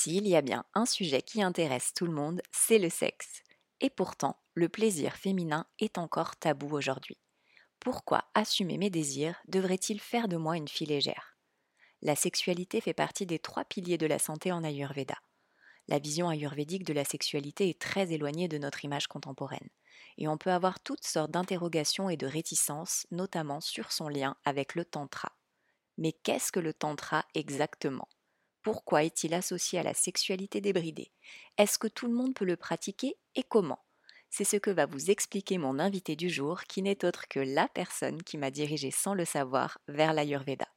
S'il y a bien un sujet qui intéresse tout le monde, c'est le sexe. Et pourtant, le plaisir féminin est encore tabou aujourd'hui. Pourquoi assumer mes désirs devrait-il faire de moi une fille légère? La sexualité fait partie des trois piliers de la santé en Ayurveda. La vision ayurvédique de la sexualité est très éloignée de notre image contemporaine, et on peut avoir toutes sortes d'interrogations et de réticences, notamment sur son lien avec le tantra. Mais qu'est-ce que le tantra exactement? Pourquoi est-il associé à la sexualité débridée? Est-ce que tout le monde peut le pratiquer et comment? C'est ce que va vous expliquer mon invité du jour, qui n'est autre que la personne qui m'a dirigé sans le savoir vers l'Ayurveda.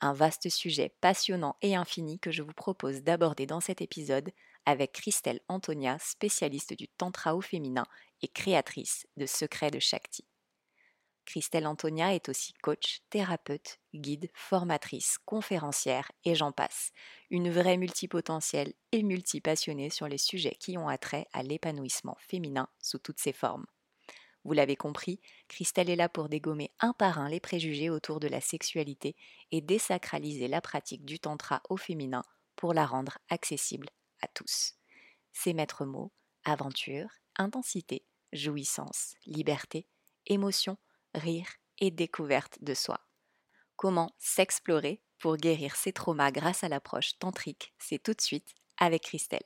Un vaste sujet passionnant et infini que je vous propose d'aborder dans cet épisode avec Christelle Antonia, spécialiste du tantra au féminin et créatrice de Secrets de Shakti. Christelle Antonia est aussi coach, thérapeute, guide, formatrice, conférencière et j'en passe. Une vraie multipotentielle et multipassionnée sur les sujets qui ont attrait à l'épanouissement féminin sous toutes ses formes. Vous l'avez compris, Christelle est là pour dégommer un par un les préjugés autour de la sexualité et désacraliser la pratique du tantra au féminin pour la rendre accessible à tous. Ses maîtres mots aventure, intensité, jouissance, liberté, émotion, rire et découverte de soi. Comment s'explorer pour guérir ses traumas grâce à l'approche tantrique C'est tout de suite avec Christelle.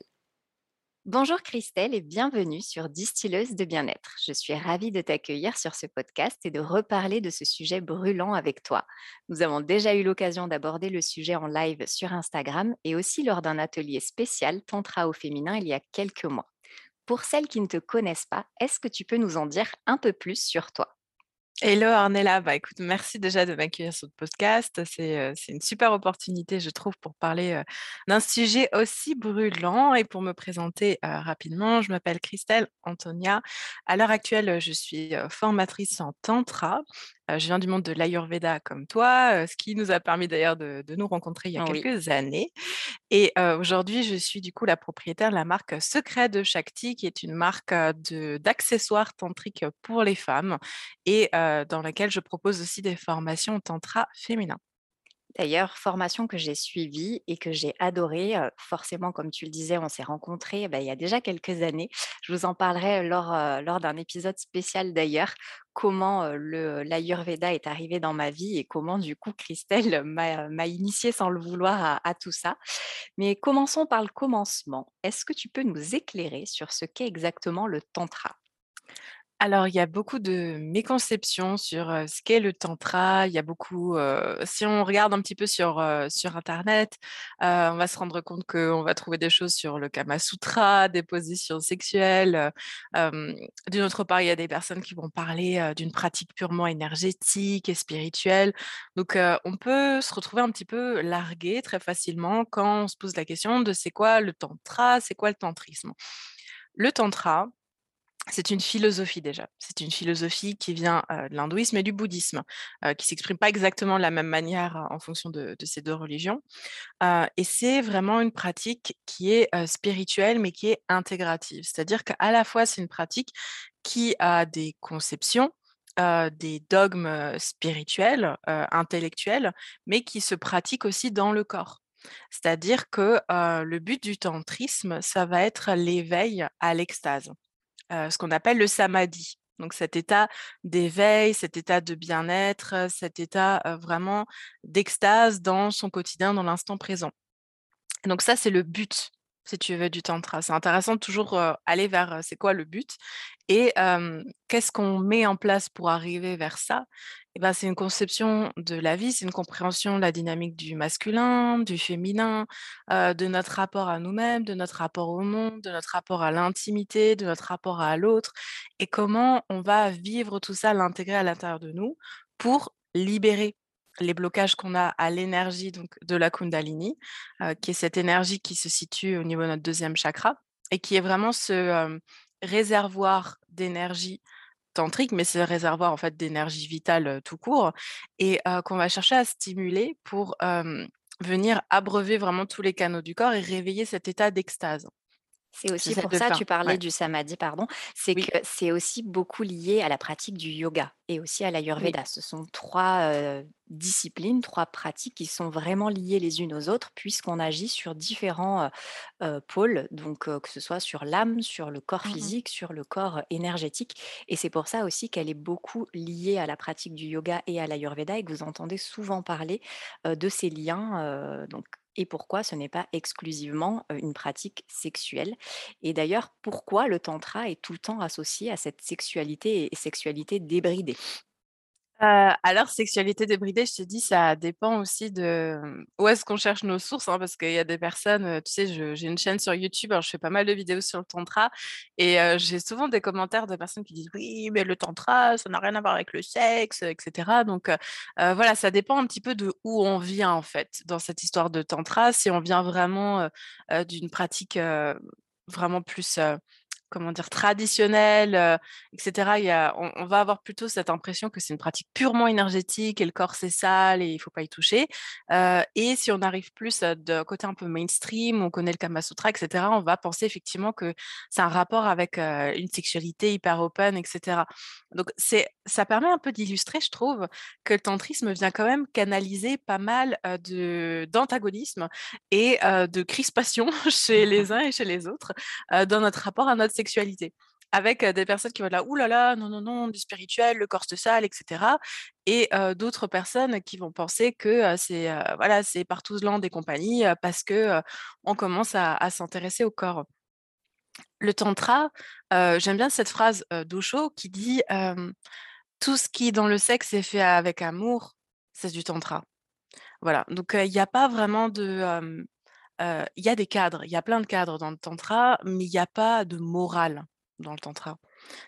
Bonjour Christelle et bienvenue sur Distilleuse de bien-être. Je suis ravie de t'accueillir sur ce podcast et de reparler de ce sujet brûlant avec toi. Nous avons déjà eu l'occasion d'aborder le sujet en live sur Instagram et aussi lors d'un atelier spécial Tantra au féminin il y a quelques mois. Pour celles qui ne te connaissent pas, est-ce que tu peux nous en dire un peu plus sur toi? Hello Arnella, bah écoute, merci déjà de m'accueillir sur le podcast. C'est une super opportunité, je trouve, pour parler d'un sujet aussi brûlant. Et pour me présenter rapidement, je m'appelle Christelle Antonia. À l'heure actuelle, je suis formatrice en Tantra je viens du monde de l'Ayurveda comme toi, ce qui nous a permis d'ailleurs de, nous rencontrer il y a quelques années. Et aujourd'hui, je suis du coup la propriétaire de la marque Secret de Shakti, qui est une marque d'accessoires tantriques pour les femmes et dans laquelle je propose aussi des formations tantra féminin. D'ailleurs, formation que j'ai suivie et que j'ai adorée, forcément, comme tu le disais, on s'est rencontrés bah, il y a déjà quelques années. Je vous en parlerai lors, lors d'un épisode spécial d'ailleurs, comment l'Ayurveda est arrivé dans ma vie et comment, du coup, Christelle m'a initiée sans le vouloir à, tout ça. Mais commençons par le commencement. Est-ce que tu peux nous éclairer sur ce qu'est exactement le Tantra? Alors, il y a beaucoup de méconceptions sur ce qu'est le tantra. Il y a beaucoup, si on regarde un petit peu sur, sur Internet, on va se rendre compte qu'on va trouver des choses sur le Kama Sutra, des positions sexuelles. D'une autre part, il y a des personnes qui vont parler d'une pratique purement énergétique et spirituelle. Donc, on peut se retrouver un petit peu largué très facilement quand on se pose la question de c'est quoi le tantra, c'est quoi le tantrisme? Le tantra, c'est une philosophie déjà. C'est une philosophie qui vient de l'hindouisme et du bouddhisme, qui s'exprime pas exactement de la même manière en fonction de, ces deux religions. et c'est vraiment une pratique qui est spirituelle, mais qui est intégrative. C'est-à-dire qu'à la fois, c'est une pratique qui a des conceptions, des dogmes spirituels, intellectuels, mais qui se pratique aussi dans le corps. C'est-à-dire que le but du tantrisme, ça va être l'éveil à l'extase ce qu'on appelle le samadhi. Donc cet état d'éveil, cet état de bien-être, cet état vraiment d'extase dans son quotidien, dans l'instant présent. Donc ça, c'est le but, si tu veux, du tantra. C'est intéressant de toujours aller vers c'est quoi le but et qu'est-ce qu'on met en place pour arriver vers ça eh ben, c'est une conception de la vie, c'est une compréhension de la dynamique du masculin, du féminin, de notre rapport à nous-mêmes, de notre rapport au monde, de notre rapport à l'intimité, de notre rapport à l'autre, et comment on va vivre tout ça, l'intégrer à l'intérieur de nous pour libérer les blocages qu'on a à l'énergie donc de la Kundalini, qui est cette énergie qui se situe au niveau de notre deuxième chakra et qui est vraiment ce, réservoir d'énergie tantrique, mais c'est le réservoir en fait d'énergie vitale, tout court et qu'on va chercher à stimuler pour, venir abreuver vraiment tous les canaux du corps et réveiller cet état d'extase. C'est aussi pour ça, faire. tu parlais Ouais. du samadhi, pardon, c'est Oui, que c'est aussi beaucoup lié à la pratique du yoga et aussi à oui. l'ayurveda. Ce sont 3 heu, disciplines, 3 pratiques qui sont vraiment liées les unes aux autres puisqu'on agit sur différents, heu heu, pôles, donc que ce soit sur l'âme, sur le corps Mmh mh. physique, sur le corps énergétique et c'est pour ça aussi qu'elle est beaucoup liée à la pratique du yoga et à l'ayurveda et que vous entendez souvent parler, de ces liens, donc et pourquoi ce n'est pas exclusivement, une pratique sexuelle? Et d'ailleurs, pourquoi le tantra est tout le temps associé à cette sexualité et sexualité débridée? Alors sexualité débridée, je te dis, ça dépend aussi de, mmh, où est-ce qu'on cherche nos sources, hein, parce qu'il y a des personnes, tu sais, j'ai une chaîne sur YouTube, je fais pas mal de vidéos sur le tantra et j'ai souvent des commentaires de personnes qui disent: «Oui, mais le tantra, ça n'a rien à voir avec le sexe», et cetera. Donc heu, voilà, ça dépend un petit peu de où on vient, en fait, dans cette histoire de tantra. Si on vient vraiment, heu, d'une pratique, vraiment plus, comment dire? Traditionnelle, heu et cetera. Il y a on on va avoir plutôt cette impression que c'est une pratique purement énergétique et le corps c'est sale et il faut pas y toucher. Heu et si on arrive plus, de côté un peu mainstream, on connaît le Kama Sutra et cetera, on va penser effectivement que c'est un rapport avec, heu, une sexualité hyper open et cetera. Donc c'est ça permet un peu d'illustrer, je trouve, que le tantrisme vient quand même canaliser pas mal, de d'antagonisme et de crispation chez les uns et chez les autres, dans notre rapport à notre sexualité avec, des personnes qui vont être là: «Ouh là là, non, non, non, du spirituel, le corps se sale» et cetera et d'autres personnes qui vont penser que, heu, c'est, heu, voilà, c'est Partouzland et compagnie, parce que, on commence à s'intéresser au corps. Le tantra, j'aime bien cette phrase, d'Osho qui dit, «Tout ce qui dans le sexe est fait avec amour, c'est du tantra». Voilà, donc il y a pas vraiment de, il y a des cadres, il y a plein de cadres dans le tantra, mais il y a pas de morale dans le tantra.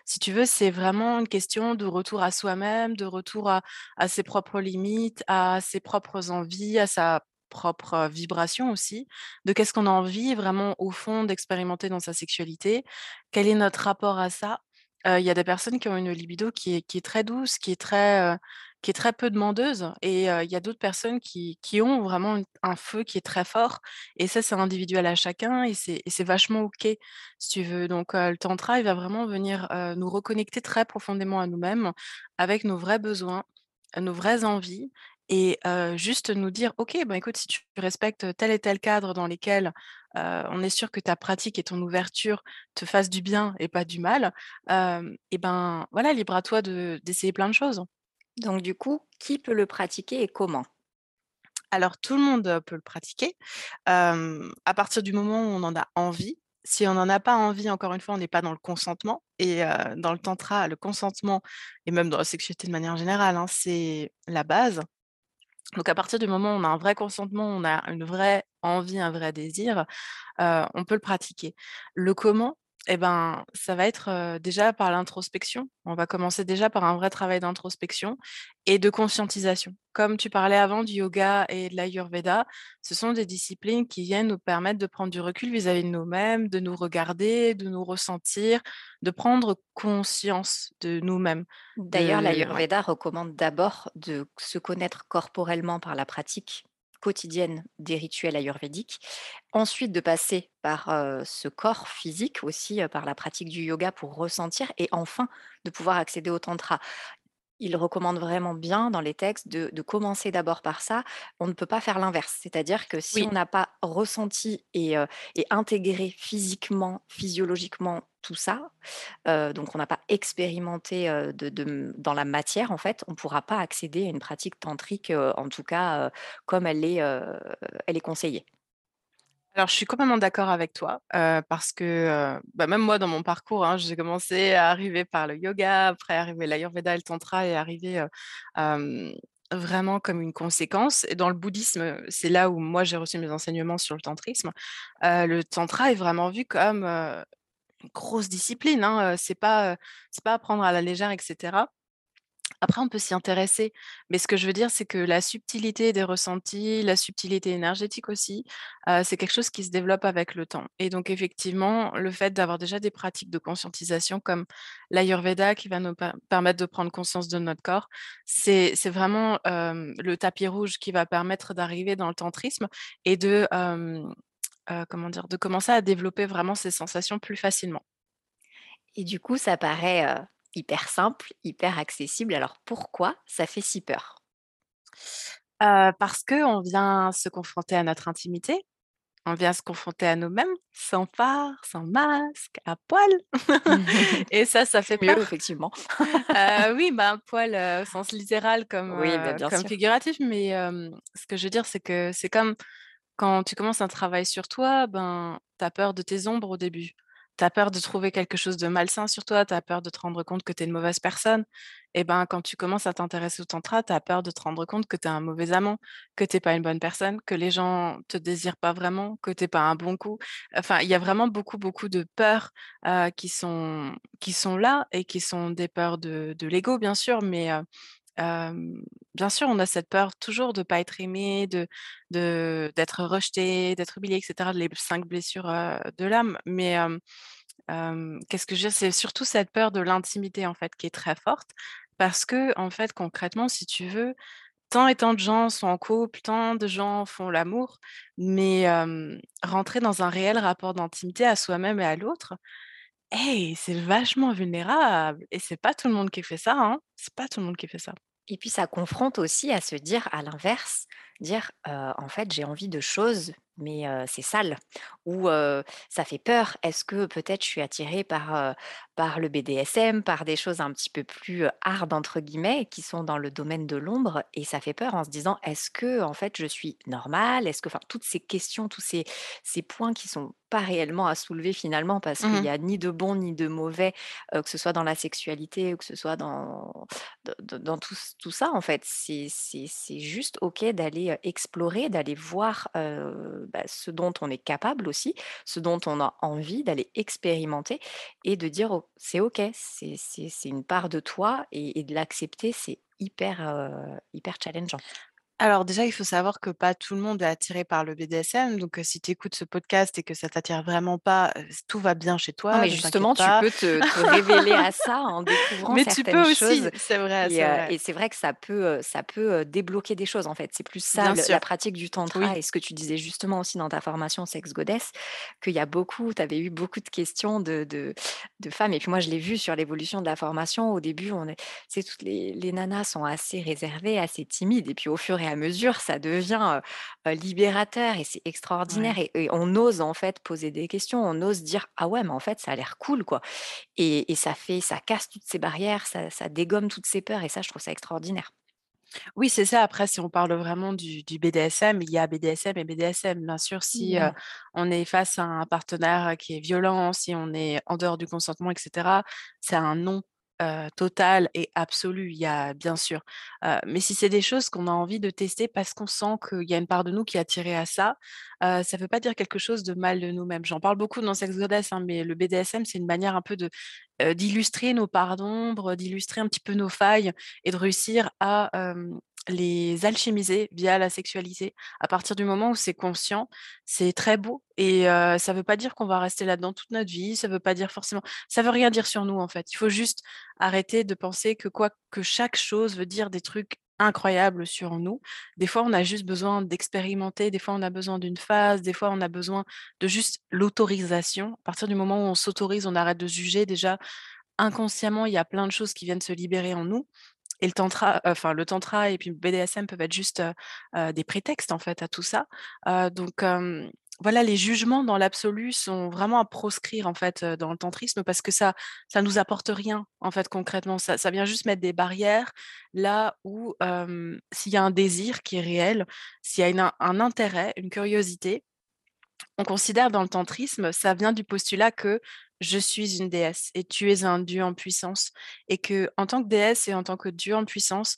Si tu veux, c'est vraiment une question de retour à soi-même, de retour à ses propres limites, à ses propres envies, à sa propre, vibration aussi, de qu'est-ce qu'on a envie vraiment au fond d'expérimenter dans sa sexualité? Quel est notre rapport à ça? Il y a des personnes qui ont une libido qui est très douce, qui est très, qui est très peu demandeuse et il y a d'autres personnes qui qui ont vraiment un feu qui est très fort et ça, c'est individuel à chacun et c'est vachement OK si tu veux. Donc, le tantra, il va vraiment venir, nous reconnecter très profondément à nous-mêmes, avec nos vrais besoins, nos vraies envies et juste nous dire: «OK, ben, écoute, si tu respectes tel et tel cadre dans lesquels, on est sûr que ta pratique et ton ouverture te fassent du bien et pas du mal, et ben, voilà, libre à toi de d'essayer plein de choses». Donc du coup, qui peut le pratiquer et comment? Alors tout le monde, heu, peut le pratiquer, à partir du moment où on en a envie. Si on n'en a pas envie, encore une fois, on n'est pas dans le consentement et dans le tantra, le consentement et même dans la sexualité de manière générale, hein, c'est la base. Donc à partir du moment où on a un vrai consentement, on a une vraie envie, un vrai désir, on peut le pratiquer. Le comment? Et ben, ça va être, déjà par l'introspection. On va commencer déjà par un vrai travail d'introspection et de conscientisation. Comme tu parlais avant du yoga et de l'ayurveda, ce sont des disciplines qui viennent nous permettre de prendre du recul vis-à-vis de nous-mêmes, de nous regarder, de nous ressentir, de prendre conscience de nous-mêmes, D'ailleurs, de l'Ayurveda recommande d'abord de se connaître corporellement par la pratique quotidienne des rituels ayurvédiques, ensuite de passer par euh, ce corps physique aussi, euh, par la pratique du yoga pour ressentir, et enfin de pouvoir accéder au tantra. Il recommande vraiment bien dans les textes de de commencer d'abord par ça. On ne peut pas faire l'inverse. C'est-à-dire que si Oui. on n'a pas ressenti et intégré physiquement, physiologiquement tout ça, donc on n'a pas expérimenté, de dans la matière en fait, on ne pourra pas accéder à une pratique tantrique, en tout cas, comme elle est, elle est conseillée. Alors, je suis complètement d'accord avec toi, parce que, bah, même moi dans mon parcours, hein, j'ai commencé à arriver par le yoga, après arrivé l'ayurveda et le tantra et hem, vraiment comme une conséquence et dans le bouddhisme, c'est là où moi j'ai reçu mes enseignements sur le tantrisme. Le tantra est vraiment vu comme, grosse discipline, hein, c'est pas, c'est pas à prendre à la légère et cetera. Après, on peut s'y intéresser, mais ce que je veux dire, c'est que la subtilité des ressentis, la subtilité énergétique aussi, c'est quelque chose qui se développe avec le temps. Et donc effectivement, le fait d'avoir déjà des pratiques de conscientisation comme l'ayurveda qui va nous per permettre de prendre conscience de notre corps, c'est vraiment, le tapis rouge qui va permettre d'arriver dans le tantrisme et de, heu, comment dire? De commencer à développer vraiment ces sensations plus facilement. Et du coup, ça paraît, heu, hyper simple, hyper accessible. Alors pourquoi ça fait si peur? Heu, parce qu'on vient se confronter à notre intimité, on vient se confronter à nous-mêmes, sans phare, sans masque, à poil et ça, ça fait mieux peur. effectivement. Oui, bah, un poil, au sens littéral comme, Oui, bah, bien comme figuratif, mais ce que je veux dire, c'est que c'est comme quand tu commences un travail sur toi, ben, tu as peur de tes ombres au début. Tu as peur de trouver quelque chose de malsain sur toi, tu as peur de te rendre compte que tu es une mauvaise personne et ben, quand tu commences à t'intéresser au tantra, tu as peur de te rendre compte que tu es un mauvais amant, que tu pas une bonne personne, que les gens te désirent pas vraiment, que tu pas un bon coup. Enfin, il y a vraiment beaucoup, beaucoup de peurs, heu, qui sont qui sont là et qui sont des peurs de l'ego bien sûr, mais heu, bien sûr, on a cette peur toujours de pas être aimé, de de d'être rejeté, d'être oublié et cetera, les 5 blessures, de l'âme, mais qu'est-ce que je veux dire? C'est surtout cette peur de l'intimité, en fait, qui est très forte parce qu'en fait, concrètement, si tu veux, tant et tant de gens sont en couple, tant de gens font l'amour, mais rentrer dans un réel rapport d'intimité à soi-même et à l'autre, hey, c'est vachement vulnérable et c'est pas tout le monde qui fait ça, hein, c'est pas tout le monde qui fait ça. Et puis ça confronte aussi à se dire à l'inverse, dire, «En fait, j'ai envie de choses, mais c'est sale» ou ça fait peur. Est-ce que peut-être je suis attirée par, par le BDSM, par des choses un petit peu plus, «hard» entre guillemets, qui sont dans le domaine de l'ombre et ça fait peur en se disant: «Est-ce que en fait je suis normale?» est-ce que enfin toutes ces questions, tous ces ces points qui sont pas réellement à soulever finalement parce qu'il Mmh y a ni de bon ni de mauvais, que ce soit dans la sexualité ou que ce soit dans tout ça, en fait. C'est juste OK d'aller, explorer, d'aller voir, bah, ce dont on est capable aussi, ce dont on a envie, d'aller expérimenter et de dire: «Oh, c'est OK, c'est une part de toi» et de l'accepter, c'est hyper, heu, hyper challengeant. Alors déjà, il faut savoir que pas tout le monde est attiré par le BDSM, donc si tu écoutes ce podcast et que ça t'attire vraiment pas, tout va bien chez Non, toi, mais ne t'inquiète justement, tu pas. peux te te révéler à ça en découvrant Mais tu peux choses aussi, c'est vrai, et c'est vrai. et c'est vrai que ça peut, ça peut, débloquer des choses, en fait. C'est plus ça le la pratique du tantra oui. et ce que tu disais justement aussi dans ta formation Sex Goddess, qu'il y a beaucoup tu avais eu beaucoup de questions de de de femmes et puis moi je l'ai vu sur l'évolution de la formation. Au début, on est sais, toutes les les nanas sont assez réservées, assez timides et puis au fur et à mesure, ça devient, libérateur et c'est Ouais. extraordinaire et et on ose en fait poser des questions. On ose dire: «Ah ouais, mais en fait, ça a l'air cool, quoi» et et ça fait ça casse toutes ces barrières, ça ça dégomme toutes ces peurs et ça, je trouve ça extraordinaire. Oui, c'est ça. Après, si on parle vraiment du du BDSM, il y a BDSM et BDSM. Bien sûr, si, Évidemment. on est face à un partenaire qui est violent, si on est en dehors du consentement et cetera, c'est un non, heu, total et absolu. Il y a bien sûr, mais si c'est des choses qu'on a envie de tester parce qu'on sent qu'il y a une part de nous qui est attirée à ça, ça veut pas dire quelque chose de mal de nous-mêmes. J'en parle beaucoup dans Sex Goddess, hein, mais le BDSM, c'est une manière un peu de, d'illustrer nos parts d'ombre, d'illustrer un petit peu nos failles et de réussir à, les alchimiser via la sexualité. À partir du moment où c'est conscient, c'est très beau et ça veut pas dire qu'on va rester là-dedans toute notre vie, ça veut pas dire forcément ça veut rien dire sur nous, en fait. Il faut juste arrêter de penser que que chaque chose veut dire des trucs incroyables sur nous. Des fois, on a juste besoin d'expérimenter, des fois, on a besoin d'une phase, des fois, on a besoin de juste l'autorisation. À partir du moment où on s'autorise, on arrête de juger déjà inconsciemment, il y a plein de choses qui viennent se libérer en nous et le tantra, enfin le tantra et puis le BDSM peuvent être juste, des prétextes en fait à tout ça. Donc voilà, les jugements dans l'absolu sont vraiment à proscrire en fait, dans le tantrisme parce que ça ça nous apporte rien en fait concrètement. Ça vient juste mettre des barrières là où, s'il y a un désir qui est réel, s'il y a un un intérêt, une curiosité, on considère dans le tantrisme, ça vient du postulat que je suis une déesse et tu es un dieu en puissance et que en tant que déesse et en tant que dieu en puissance,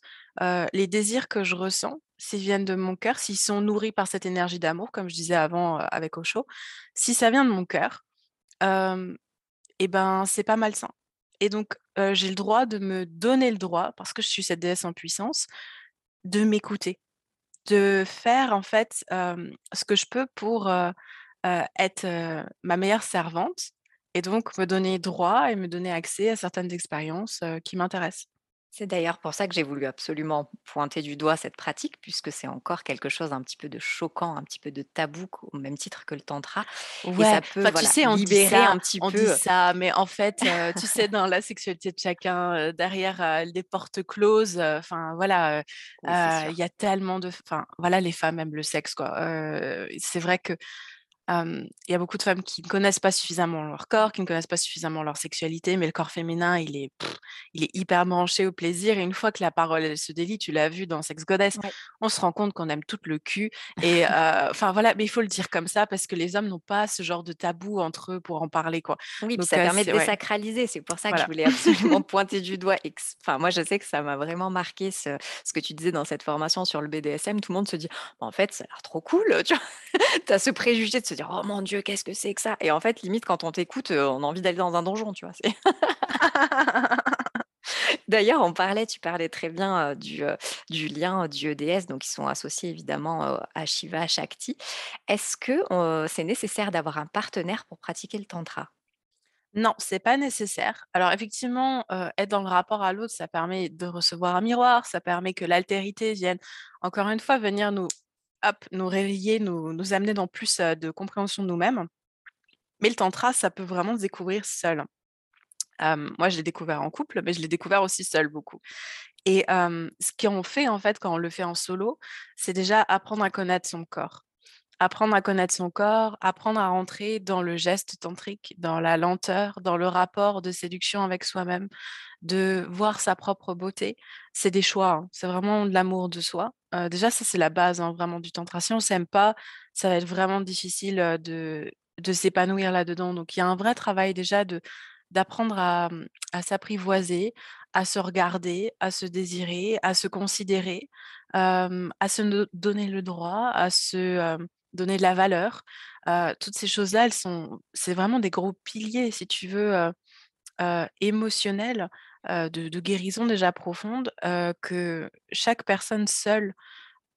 les désirs que je ressens, s'ils viennent de mon cœur, s'ils sont nourris par cette énergie d'amour, comme je disais avant, avec Osho, si ça vient de mon cœur, hem et ben, c'est pas malsain et donc j'ai le droit de me donner le droit, parce que je suis cette déesse en puissance, de m'écouter. De faire en fait, ce que je peux pour, être, ma meilleure servante et donc me donner droit et me donner accès à certaines expériences, qui m'intéressent. C'est d'ailleurs pour ça que j'ai voulu absolument pointer du doigt cette pratique, puisque c'est encore quelque chose un petit peu de choquant, un petit peu de tabou, au même titre que le tantra et Ouais, ça peut, enfin, tu sais, on dit libérer ça un petit on dit peu, ça, mais en fait, tu sais, dans la sexualité de chacun, derrière, heu, des portes closes, enfin voilà, Oui, il y a tellement de enfin, voilà, les femmes aiment le sexe, quoi, c'est vrai que, il y a beaucoup de femmes qui ne connaissent pas suffisamment leur corps, qui ne connaissent pas suffisamment leur sexualité, mais le corps féminin, il est il est hyper branché au plaisir et une fois que la parole, elle se délie, tu l'as vu dans Sex Goddess, Ouais. on se rend compte qu'on aime toutes le cul et enfin voilà, mais il faut le dire comme ça parce que les hommes n'ont pas ce genre de tabou entre eux pour en parler, quoi. Oui, Donc ça permet de c'est ouais. désacraliser. C'est pour ça que je voulais absolument pointer du doigt enfin, moi, je sais que ça m'a vraiment marqué ce ce que tu disais dans cette formation sur le BDSM. Tout le monde se dit: «Bah, en fait, ça a l'air trop cool», heu, tu vois? Tu as ce préjugé de se dire: «Oh mon Dieu, qu'est-ce que c'est que ça?» et en fait, limite, quand on t'écoute, on a envie d'aller dans un donjon, tu vois? D'ailleurs, on parlait tu parlais très bien, du, heu, du lien dieu-déesse, donc qui sont associés évidemment, à Shiva, Shakti. Est-ce que, c'est nécessaire d'avoir un partenaire pour pratiquer le tantra? Non, c'est pas nécessaire. Alors effectivement, être dans le rapport à l'autre, ça permet de recevoir un miroir, ça permet que l'altérité vienne, encore une fois, venir nous hop, nous réveiller, nous amener dans plus, de compréhension de nous-mêmes. Mais le tantra, ça peut vraiment se découvrir seul. Moi, je l'ai découvert en couple, mais je l'ai découvert aussi seul beaucoup et ce qu'on fait, en fait, quand on le fait en solo, c'est déjà apprendre à connaître son corps. Apprendre à connaître son corps, apprendre à rentrer dans le geste tantrique, dans la lenteur, dans le rapport de séduction avec soi-même, de voir sa propre beauté. C'est des choix, hein, c'est vraiment de l'amour de soi. Heu, déjà ça, c'est la base, hein, vraiment du tantra. Si on s'aime pas, ça va être vraiment difficile, heu, de de s'épanouir là-dedans. Donc il y a un vrai travail déjà de d'apprendre à, mmh, à s'apprivoiser, à se regarder, à se désirer, à se considérer, hem, à se ne donner le droit, à se, donner de la valeur. Toutes ces choses-là, elles sont c'est vraiment des gros piliers, si tu veux, émotionnels, de guérison déjà profonde, que chaque personne seule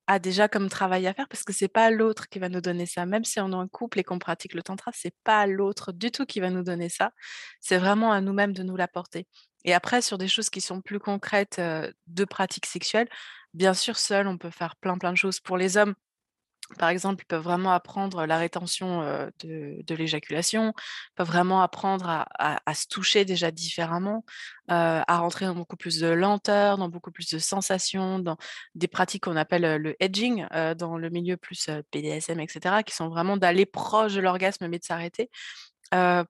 a déjà comme travail à faire parce que c'est pas l'autre qui va nous donner ça. Même si on est en couple et qu'on pratique le tantra, c'est pas l'autre du tout qui va nous donner ça. C'est vraiment à nous-mêmes de nous l'apporter et après sur des choses qui sont plus concrètes, de pratiques sexuelles, bien sûr, seul, on peut faire plein, plein de choses. Pour les hommes, par exemple, ils peuvent vraiment apprendre la rétention, de l'éjaculation, peuvent vraiment apprendre à se toucher déjà différemment, à rentrer dans beaucoup plus de lenteur, dans beaucoup plus de sensations, dans des pratiques qu'on appelle, le edging, dans le milieu plus, BDSM et cetera, qui sont vraiment d'aller proche de l'orgasme mais de s'arrêter.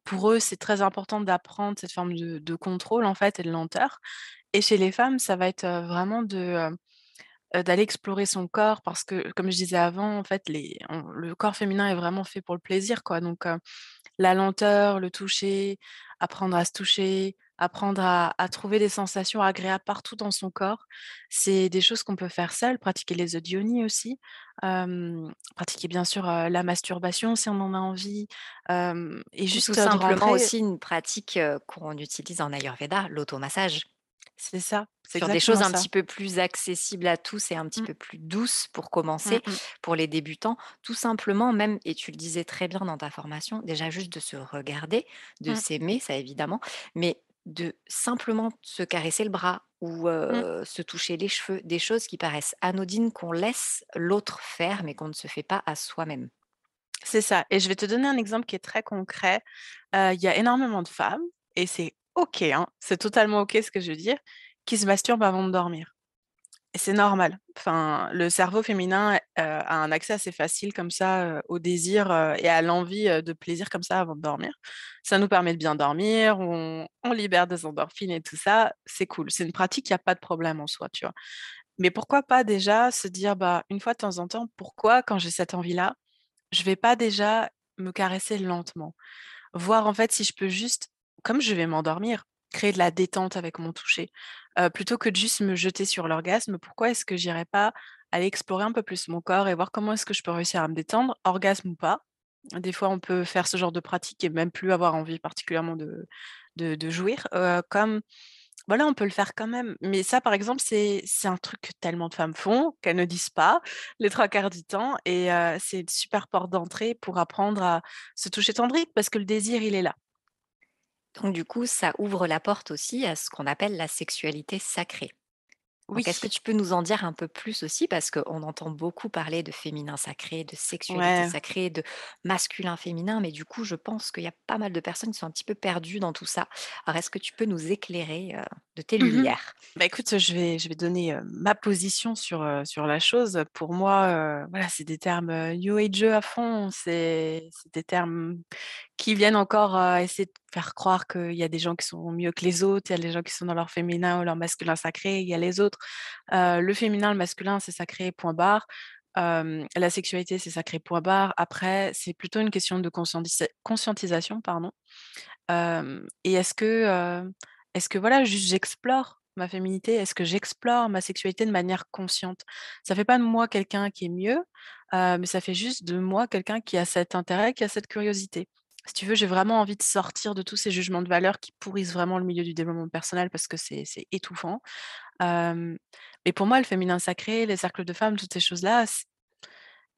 Pour eux, c'est très important d'apprendre cette forme de de contrôle, en fait et de lenteur et chez les femmes, ça va être, vraiment de, d'aller explorer son corps parce que, comme je disais avant, en fait, les on le corps féminin est vraiment fait pour le plaisir, quoi, donc la lenteur, le toucher, apprendre à se toucher, apprendre à à trouver des sensations agréables partout dans son corps. C'est des choses qu'on peut faire seul, pratiquer les yoni aussi, pratiquer bien sûr, la masturbation si on en a envie, et tout juste, de simplement rentrer aussi une pratique, qu'on utilise en ayurvéda, l'automassage. C'est ça, c'est Sur des choses un petit peu plus accessibles à tous et un petit Mmh. peu plus douces pour Mmh commencer, mh. pour les débutants. Tout simplement même et tu le disais très bien dans ta formation, déjà juste de se regarder, de Mmh. s'aimer, ça évidemment, mais de simplement se caresser le bras ou Mmh. se toucher les cheveux, des choses qui paraissent anodines qu'on laisse l'autre faire, mais qu'on ne se fait pas à soi-même. C'est ça et je vais te donner un exemple qui est très concret. Il y a énormément de femmes et c'est OK, hein, c'est totalement OK ce que je veux dire, qui se masturbent avant de dormir et c'est normal. Enfin, le cerveau féminin, a un accès assez facile comme ça, au désir, et à l'envie, de plaisir comme ça avant de dormir. Ça nous permet de bien dormir, on libère des endorphines et tout ça, c'est cool. C'est une pratique, il y a pas de problème en soi, tu vois? Mais pourquoi pas déjà se dire: «Bah, une fois de temps en temps, pourquoi quand j'ai cette envie-là, je vais pas déjà me caresser lentement?» voir en fait si je peux juste, comme je vais m'endormir, créer de la détente avec mon toucher. Heu, plutôt que de juste me jeter sur l'orgasme, pourquoi est-ce que j'irais pas aller explorer un peu plus mon corps et voir comment est-ce que je peux réussir à me détendre, orgasme ou pas? Des fois, on peut faire ce genre de pratique et même plus avoir envie particulièrement de de jouir, heu, comme voilà, on peut le faire quand même. Mais ça, par exemple, c'est un truc que tellement de femmes font, qu'elles ne disent pas les 3 quarts du temps et heu, c'est une super porte d'entrée pour apprendre à se toucher tendrique parce que le désir, il est là. Donc du coup, ça ouvre la porte aussi à ce qu'on appelle la sexualité sacrée. Oui. Est-ce que tu peux nous en dire un peu plus aussi? Parce qu'on entend beaucoup parler de féminin sacré, de sexualité Ouais. sacrée, de masculin féminin, mais du coup, je pense qu'il y a pas mal de personnes qui sont un petit peu perdues dans tout ça. Alors est-ce que tu peux nous éclairer, heu, de tes Mmh mh. lumières? Bah, écoute, je vais je vais donner, ma position sur, la chose. Pour moi, voilà, c'est des termes, heu, new ageux à fond. C'est c'est des termes qui viennent encore, heu, essayer de faire croire qu'il y a des gens qui sont mieux que les autres. Il y a des gens qui sont dans leur féminin ou leur masculin sacré, il y a les autres. Heu, le féminin, le masculin, c'est sacré, point barre. Hem, la sexualité, c'est sacré, point barre. Après, c'est plutôt une question de conscientisa conscientisation, pardon. Et est-ce que, est-ce que voilà, juste j'explore ma féminité? Est-ce que j'explore ma sexualité de manière consciente? Ça fait pas de moi quelqu'un qui est mieux, mais ça fait juste de moi quelqu'un qui a cet intérêt, qui a cette curiosité. Si tu veux, j'ai vraiment envie de sortir de tous ces jugements de valeur qui pourrissent vraiment le milieu du développement personnel parce que c'est étouffant. Mais pour moi, le féminin sacré, les cercles de femmes, toutes ces choses-là,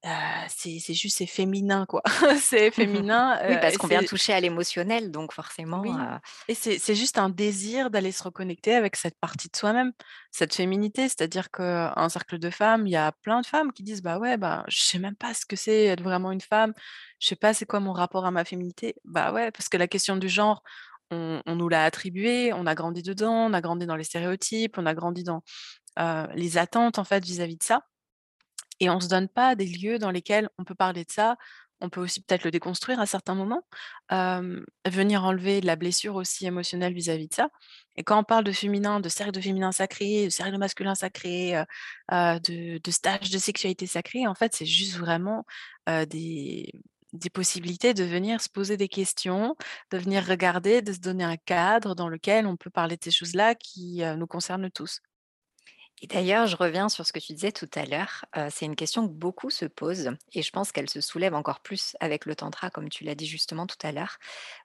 heu, c'est juste c'est féminin, quoi. C'est féminin, Oui, parce et qu'on vient toucher à l'émotionnel, donc forcément, oui heu et c'est juste un désir d'aller se reconnecter avec cette partie de soi-même, cette féminité. C'est-à-dire qu'un cercle de femmes, il y a plein de femmes qui disent: «Bah, ouais, bah, je sais même pas ce que c'est être vraiment une femme. Je sais pas c'est quoi mon rapport à ma féminité». Bah, ouais, parce que la question du genre, on on nous l'a attribuée, on a grandi dedans, on a grandi dans les stéréotypes, on a grandi dans, heu, les attentes, en fait, vis-à-vis de ça et on se donne pas des lieux dans lesquels on peut parler de ça. On peut aussi peut-être le déconstruire à certains moments, venir enlever la blessure aussi émotionnelle vis-à-vis de ça et quand on parle de féminin, de cercle de féminin sacré, de cercle de masculin sacré, de de stage de sexualité sacrée, en fait, c'est juste vraiment, des des possibilités de venir se poser des questions, de venir regarder, de se donner un cadre dans lequel on peut parler de ces choses-là qui, nous concernent tous. Et d'ailleurs, je reviens sur ce que tu disais tout à l'heure, heu, c'est une question que beaucoup se posent et je pense qu'elle se soulève encore plus avec le tantra, comme tu l'as dit justement tout à l'heure.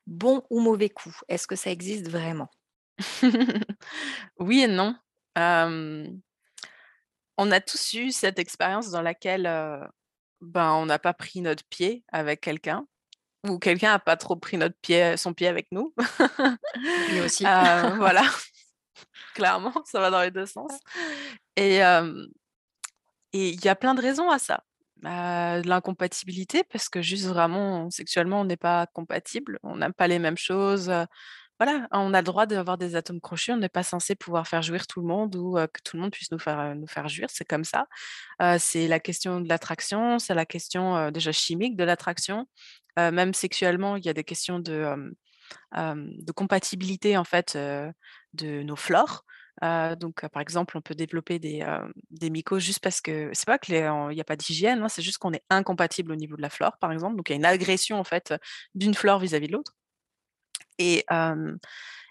Bon ou mauvais coup, est-ce que ça existe vraiment? Oui et non. On a tous eu cette expérience dans laquelle, heu, ben, on n'a pas pris notre pied avec quelqu'un ou quelqu'un a pas trop pris notre pied son pied avec nous. Oui aussi. Heu, voilà, clairement, ça va dans les 2 sens et il y a plein de raisons à ça. De l'incompatibilité parce que juste vraiment sexuellement on n'est pas compatibles, on n'aime pas les mêmes choses, voilà, on a le droit d'avoir des atomes crochus, on n'est pas censé pouvoir faire jouir tout le monde ou que tout le monde puisse nous faire, nous faire jouir, c'est comme ça. C'est la question de l'attraction, c'est la question, déjà chimique de l'attraction. Même sexuellement, il y a des questions de, de compatibilité en fait, de nos flores. Heu, donc heu, par exemple, on peut développer des, hem, des mycoses juste parce que c'est pas que les en il y a pas d'hygiène, hein, c'est juste qu'on est incompatibles au niveau de la flore, par exemple. Donc il y a une agression en fait, d'une flore vis-à-vis de l'autre et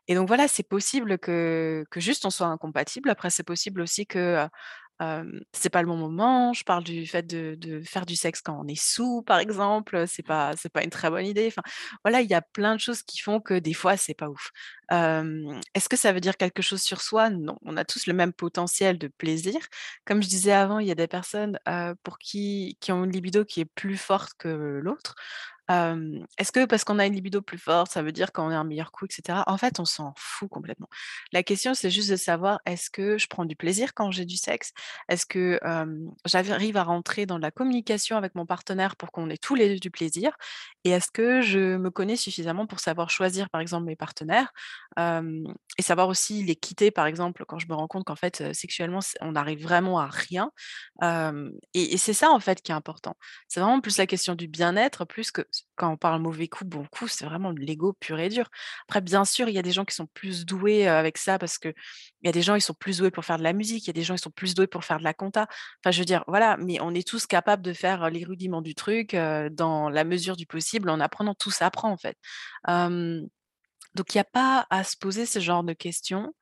et donc voilà, c'est possible que que juste on soit incompatibles. Après, c'est possible aussi que, heu, hem, c'est pas le bon moment. Je parle du fait de faire du sexe quand on est saoul, par exemple, c'est pas c'est pas une très bonne idée. Enfin, voilà, il y a plein de choses qui font que des fois, c'est pas ouf. Est-ce que ça veut dire quelque chose sur soi? Non. On a tous le même potentiel de plaisir. Comme je disais avant, il y a des personnes, pour qui qui ont une libido qui est plus forte que l'autre. Est-ce que parce qu'on a une libido plus forte, ça veut dire qu'on est un meilleur coup et cetera? En fait, on s'en fout complètement. La question, c'est juste de savoir, est-ce que je prends du plaisir quand j'ai du sexe? Est-ce que, j'arrive à rentrer dans la communication avec mon partenaire pour qu'on ait tous les 2 du plaisir? Et est-ce que je me connais suffisamment pour savoir choisir, par exemple, mes partenaires? Et savoir aussi les quitter, par exemple, quand je me rends compte qu'en fait, sexuellement, on n'arrive vraiment à rien. Et c'est ça, en fait, qui est important. C'est vraiment plus la question du bien-être, plus que quand on parle mauvais coup, bon coup, c'est vraiment de l'ego pur et dur. Après, bien sûr, il y a des gens qui sont plus doués, avec ça parce qu'il y a des gens, ils sont plus doués pour faire de la musique, il y a des gens, ils sont plus doués pour faire de la compta. Enfin, je veux dire, voilà, mais on est tous capables de faire, les rudiments du truc, dans la mesure du possible, en apprenant. Tout s'apprend, en fait. Donc il y a pas à se poser ce genre de questions.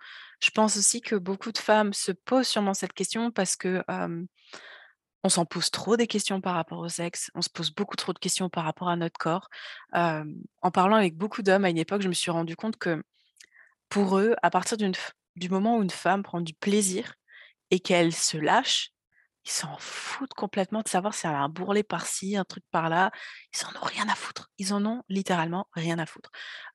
Je pense aussi que beaucoup de femmes se posent sûrement cette question parce que, hem on s'en pose trop des questions par rapport au sexe, on se pose beaucoup trop de questions par rapport à notre corps. En parlant avec beaucoup d'hommes à une époque, je me suis rendu compte que pour eux, à partir du moment où une femme prend du plaisir et qu'elle se lâche, ils s'en foutent complètement de savoir si elle a un bourrelet par-ci, un truc par-là. Ils en ont rien à foutre. Ils en ont littéralement rien à foutre.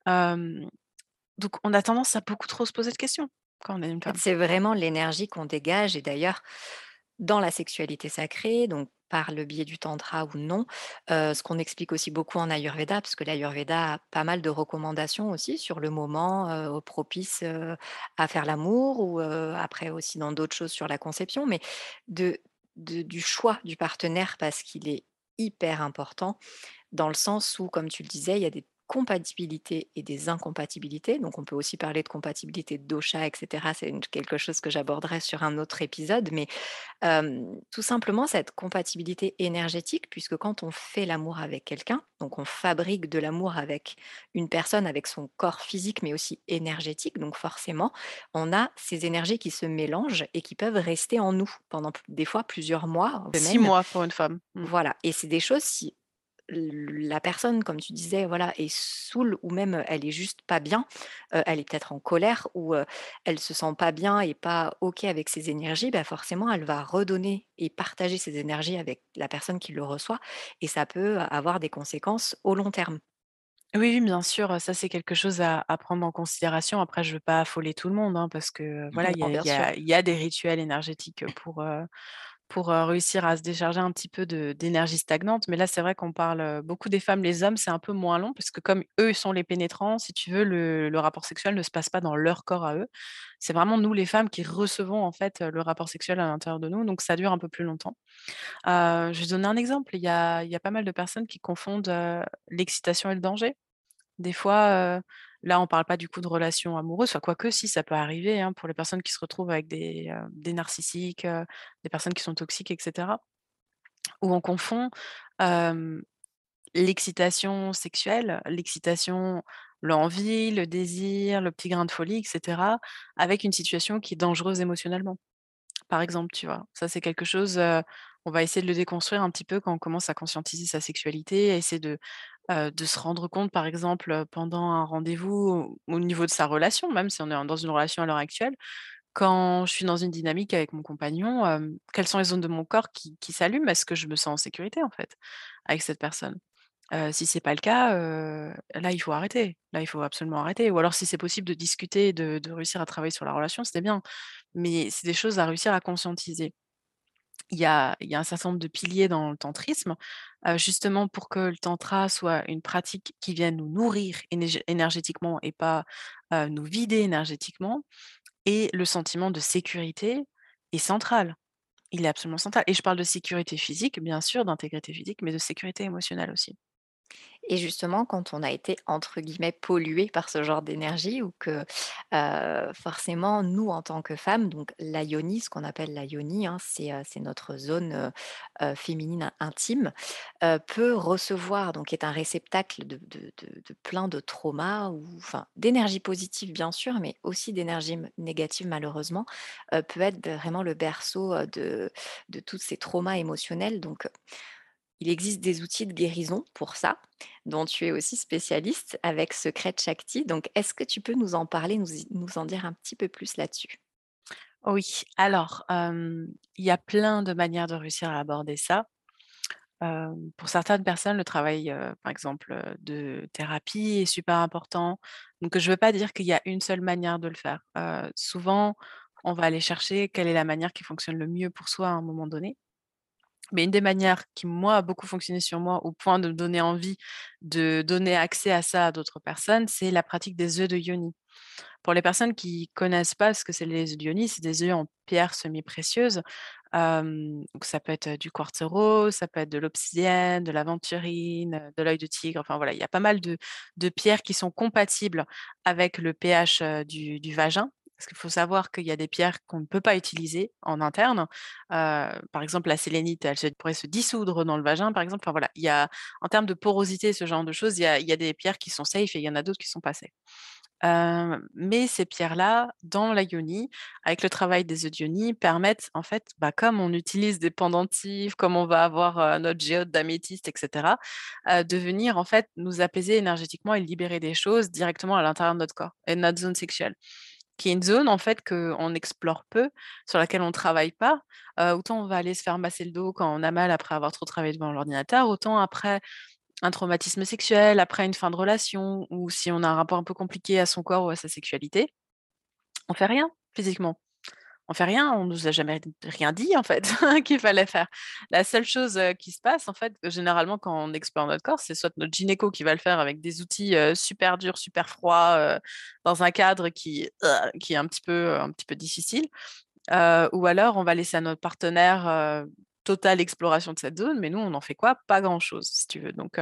Donc on a tendance à beaucoup trop se poser de questions quand on est une femme. c'est vraiment l'énergie qu'on dégage et d'ailleurs, dans la sexualité sacrée, donc par le biais du tantra ou non, ce qu'on explique aussi beaucoup en ayurveda, parce que l'ayurveda a pas mal de recommandations aussi sur le moment, propice, à faire l'amour ou, après aussi dans d'autres choses sur la conception, mais de de du choix du partenaire parce qu'il est hyper important dans le sens où, comme tu le disais, il y a des compatibilités et des incompatibilités. Donc, on peut aussi parler de compatibilité de dosha, et cetera. C'est quelque chose que j'aborderai sur un autre épisode, mais tout simplement cette compatibilité énergétique puisque quand on fait l'amour avec quelqu'un, donc on fabrique de l'amour avec une personne, avec son corps physique, mais aussi énergétique, donc forcément, on a ces énergies qui se mélangent et qui peuvent rester en nous pendant des fois plusieurs mois, 6 semaines. mois pour une femme. Mmh. Voilà et c'est des choses si la personne, comme tu disais, voilà, est saoule ou même elle est juste pas bien, elle est peut-être en colère ou, heu, elle se sent pas bien et pas OK avec ses énergies, bah, forcément elle va redonner et partager ses énergies avec la personne qui le reçoit et ça peut avoir des conséquences au long terme. Oui, oui, bien sûr, ça c'est quelque chose à à prendre en considération. Après, je veux pas affoler tout le monde, hein, parce que voilà, il y a y y des rituels énergétiques pour, pour, réussir à se décharger un petit peu d'énergie stagnante. Mais là, c'est vrai qu'on parle, beaucoup des femmes. Les hommes, c'est un peu moins long parce que comme eux sont les pénétrants, si tu veux, le rapport sexuel ne se passe pas dans leur corps à eux. C'est vraiment nous les femmes qui recevons en fait, le rapport sexuel à l'intérieur de nous, donc ça dure un peu plus longtemps. Je vais donner un exemple, il y a pas mal de personnes qui confondent, l'excitation et le danger. Des fois, là, on parle pas du coup de relations amoureuses, enfin quoique si, ça peut arriver, hein, pour les personnes qui se retrouvent avec des, des narcissiques, heu, des personnes qui sont toxiques et cetera. Où on confond, l'excitation sexuelle, l'excitation, l'envie, le désir, le petit grain de folie et cetera, avec une situation qui est dangereuse émotionnellement. Par exemple, tu vois? Ça, c'est quelque chose, on va essayer de le déconstruire un petit peu quand on commence à conscientiser sa sexualité, à essayer de, se rendre compte, par exemple, pendant un rendez-vous, au au niveau de sa relation, même si on est dans une relation à l'heure actuelle, quand je suis dans une dynamique avec mon compagnon, quelles sont les zones de mon corps qui s'allument? Est-ce que je me sens en sécurité, en fait, avec cette personne? Heu, si c'est pas le cas, là, il faut arrêter. Là, il faut absolument arrêter ou alors si c'est possible de discuter de de réussir à travailler sur la relation, c'est bien. Mais c'est des choses à réussir à conscientiser. Il y a un certain nombre de piliers dans le tantrisme, justement pour que le tantra soit une pratique qui vienne nous nourrir énergétiquement et pas, nous vider énergétiquement et le sentiment de sécurité est central. Il est absolument central et je parle de sécurité physique, bien sûr, d'intégrité physique, mais de sécurité émotionnelle aussi. Et justement, quand on a été entre guillemets «pollué» par ce genre d'énergie ou que, forcément nous en tant que femmes, donc la ce qu'on appelle la hein, c'est, notre zone, féminine intime, peut recevoir donc est un réceptacle de plein de traumas ou enfin d'énergie positive bien sûr, mais aussi d'énergie négative malheureusement, heu, peut être vraiment le berceau, de de tous ces traumas émotionnels. Donc il existe des outils de guérison pour ça, dont tu es aussi spécialiste avec Secret Shakti. Donc, est-ce que tu peux nous en parler, nous nous en dire un petit peu plus là-dessus? Oui, alors, il y a plein de manières de réussir à aborder ça. Pour certaines personnes, le travail, par exemple, de thérapie est super important. Donc, je veux pas dire qu'il y a une seule manière de le faire. Souvent, on va aller chercher quelle est la manière qui fonctionne le mieux pour soi à un moment donné. Mais une des manières qui, moi, a beaucoup fonctionné sur moi au point de me donner envie de donner accès à ça à d'autres personnes, c'est la pratique des œufs de yoni. Pour les personnes qui connaissent pas ce que c'est les œufs de yoni, c'est des œufs en pierres semi-précieuses. Hem, donc ça peut être, du quartz rose, ça peut être de l'obsidienne, de l'aventurine, de l'œil de tigre, enfin voilà, il y a pas mal de de pierres qui sont compatibles avec le pH, du vagin. Parce qu'il faut savoir qu'il y a des pierres qu'on ne peut pas utiliser en interne. Heu, par exemple, la sélénite, elle pourrait se dissoudre dans le vagin, par exemple. Enfin voilà, il y a en termes de porosité, ce genre de choses, il y a des pierres qui sont safe et il y en a d'autres qui sont pas safe. Heu, mais ces pierres-là, dans la avec le travail des œufs yoni, permettent en fait, bah, comme on utilise des pendentifs, comme on va avoir, heu, notre géode d'améthyste et cetera, heu, de venir en fait nous apaiser énergétiquement et libérer des choses directement à l'intérieur de notre corps et de notre zone sexuelle. Qui est une zone en fait qu'on explore peu, sur laquelle on travaille pas. Autant on va aller se faire masser le dos quand on a mal après avoir trop travaillé devant l'ordinateur, autant après un traumatisme sexuel, après une fin de relation ou si on a un rapport un peu compliqué à son corps ou à sa sexualité, on fait rien physiquement. On fait rien, on nous a jamais rien dit en fait qu'il fallait faire. La seule chose, qui se passe en fait, généralement quand on explore notre corps, c'est soit notre gynéco qui va le faire avec des outils, super durs, super froids, dans un cadre qui qui est un petit peu un petit peu difficile, ou alors on va laisser à notre partenaire, totale exploration de cette zone, mais nous on en fait quoi? Pas grand chose si tu veux. Donc,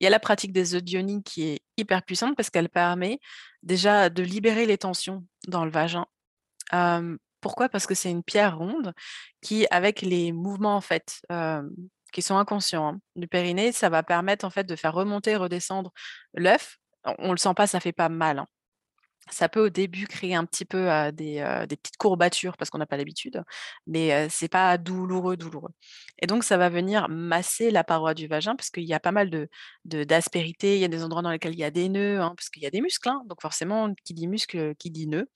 il y a la pratique des œufs qui est hyper puissante parce qu'elle permet déjà de libérer les tensions dans le vagin. Pourquoi? Parce que c'est une pierre ronde qui, avec les mouvements en fait, qui sont inconscients, hein, du périnée, ça va permettre en fait de faire remonter et redescendre l'œuf. On on le sent pas, ça fait pas mal, hein. Ça peut au début créer un petit peu, des, petites courbatures parce qu'on n'a pas l'habitude, mais, heu, c'est pas douloureux, douloureux et donc ça va venir masser la paroi du vagin parce qu'il y a pas mal de d'aspérités, il y a des endroits dans lesquels il y a des nœuds, hein, parce qu'il y a des muscles, donc forcément qui dit muscle, qui dit nœud.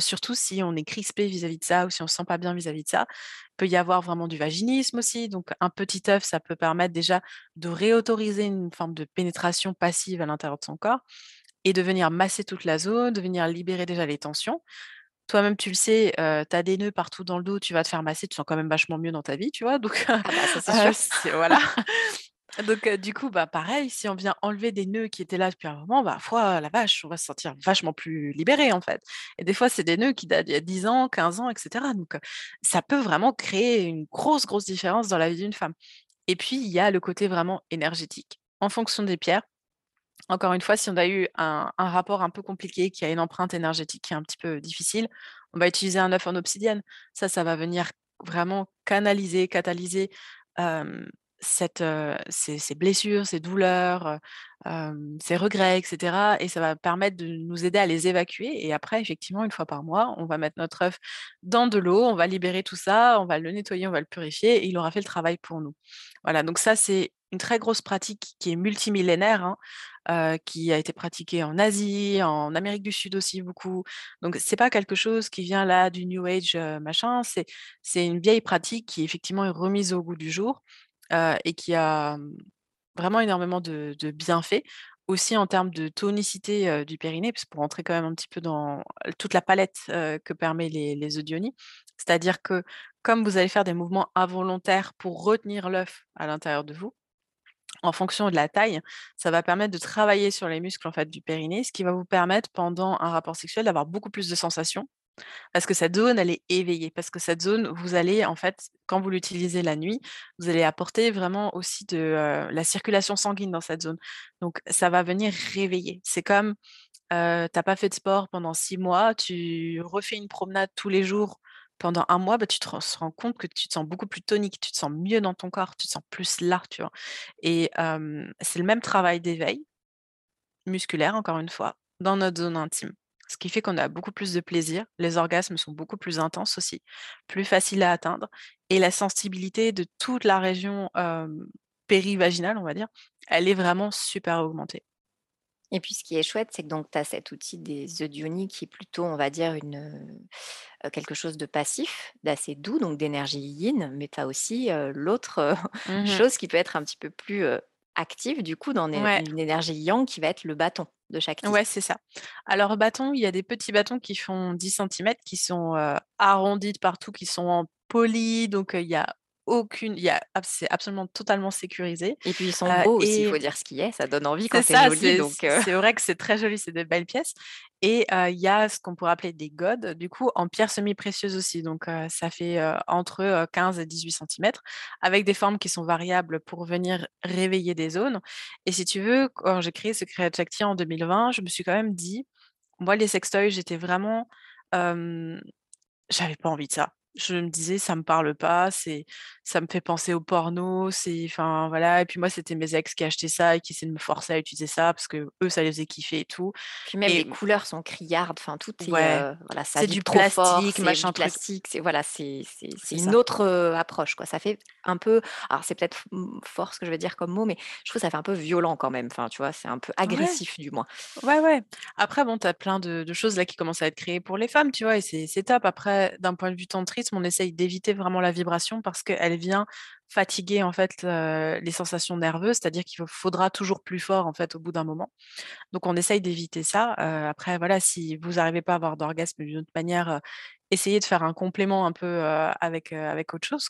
Surtout si on est crispé vis-à-vis de ça ou si on se sent pas bien vis-à-vis de ça. Il peut y avoir vraiment du vaginisme aussi, donc un petit œuf, ça peut permettre déjà de réautoriser une forme de pénétration passive à l'intérieur de son corps et de venir masser toute la zone, de venir libérer déjà les tensions. Toi-même, tu le sais, heu, tu as des nœuds partout dans le dos, tu vas te faire masser, tu te sens quand même vachement mieux dans ta vie, tu vois? Donc, Ah bah ça c'est sûr. c'est voilà. Donc, du coup, bah, pareil, si on vient enlever des nœuds qui étaient là depuis un moment, bah, foi la vache, on va se sentir vachement plus libéré, en fait et des fois, c'est des nœuds qui datent d'il y a 10 ans, 15 ans et cetera donc, ça peut vraiment créer une grosse, grosse différence dans la vie d'une femme et puis, il y a le côté vraiment énergétique. En fonction des pierres, encore une fois, si on a eu un rapport un peu compliqué, qui a une empreinte énergétique qui est un petit peu difficile, on va utiliser un œuf en obsidienne. Ça, ça va venir vraiment canaliser, catalyser, ces blessures, ces douleurs, ces regrets et cetera et ça va permettre de nous aider à les évacuer et après effectivement, 1 fois par mois, on va mettre notre œuf dans de l'eau, on va libérer tout ça, on va le nettoyer, on va le purifier et il aura fait le travail pour nous. Voilà, donc ça, c'est une très grosse pratique qui est multimillénaire, hein, qui a été pratiquée en Asie, en Amérique du Sud aussi beaucoup. Donc c'est pas quelque chose qui vient là du new age, heu, machin, c'est une vieille pratique qui effectivement est remise au goût du jour, heu et qui a, mmh, vraiment énormément de bienfaits. Aussi en termes de tonicité, du périnée, parce pour rentrer quand même un petit peu dans toute la palette, que permet les les. C'est-à-dire que comme vous allez faire des mouvements involontaires pour retenir l'œuf à l'intérieur de vous, en fonction de la taille, ça va permettre de travailler sur les muscles en fait du périnée, ce qui va vous permettre pendant un rapport sexuel d'avoir beaucoup plus de sensations. Parce que cette zone, elle est éveillée, parce que cette zone, vous allez en fait, quand vous l'utilisez la nuit, vous allez apporter vraiment aussi de, la circulation sanguine dans cette zone. Donc ça va venir réveiller. C'est comme, heu, tu as pas fait de sport pendant 6 mois, tu refais une promenade tous les jours pendant 1 mois, bah, tu te rends compte que tu te sens beaucoup plus tonique, tu te sens mieux dans ton corps, tu te sens plus là, tu vois? Et c'est le même travail d'éveil musculaire encore une fois, dans notre zone intime. Ce qui fait qu'on a beaucoup plus de plaisir, les orgasmes sont beaucoup plus intenses aussi, plus faciles à atteindre et la sensibilité de toute la région, péri-vaginale, on va dire, elle est vraiment super augmentée. Et puis ce qui est chouette, c'est que donc tu as cet outil des œufs qui est plutôt, on va dire, une, quelque chose de passif, d'assez doux, donc d'énergie yin, mais tu as aussi, l'autre, Mmh mh. chose qui peut être un petit peu plus, active du coup dans Ouais. une énergie yang qui va être le bâton de Shakti. Ouais, c'est ça. Alors bâton, il y a des petits bâtons qui font 10 centimètres, qui sont, arrondis de partout, qui sont en poly, donc il y a aucune il y a c'est absolument totalement sécurisé, Et puis ils sont beaux aussi, il faut dire ce qui est, ça donne envie quand c'est joli donc c'est vrai que c'est très joli, c'est des belles pièces. Et il y a ce qu'on pourrait appeler des godes, du coup, en pierres semi-précieuses aussi, donc ça fait, entre, heu, 15 et 18 centimètres, avec des formes qui sont variables pour venir réveiller des zones. Et si tu veux, quand j'ai créé Secret Shakti en 2020, je me suis quand même dit: «Moi les sextoys, j'étais vraiment, j'avais pas envie de ça». Je me disais: «Ça me parle pas, c'est ça me fait penser au porno, c'est» enfin voilà et puis moi, c'était mes ex qui achetaient ça et qui essaient de me forcer à utiliser ça parce qu'eux, ça les faisait kiffer et tout Puis même et les couleurs sont criardes, enfin tout est, Ouais, heu, voilà, ça c'est du fort, plastique, c'est du machin truc. plastique, c'est voilà, c'est une ça. autre, approche quoi. Ça fait un peu alors c'est peut-être mmh, fort ce que je vais dire comme mot, mais je trouve ça fait un peu violent quand même, enfin tu vois? C'est un peu Ouais. agressif du moins. Ouais, ouais. Après bon, tu as plein de de choses là qui commencent à être créées pour les femmes, tu vois? Et c'est top. Après, d'un point de vue on essaye d'éviter vraiment la vibration parce qu'elle vient fatiguer en fait, les sensations nerveuses, c'est-à-dire qu'il faudra toujours plus fort en fait au bout d'un moment. Donc on essaye d'éviter ça. Heu, après voilà, si vous arrivez pas à avoir d'orgasme d'une autre manière, heu, essayez de faire un complément un peu, heu, avec, avec autre chose.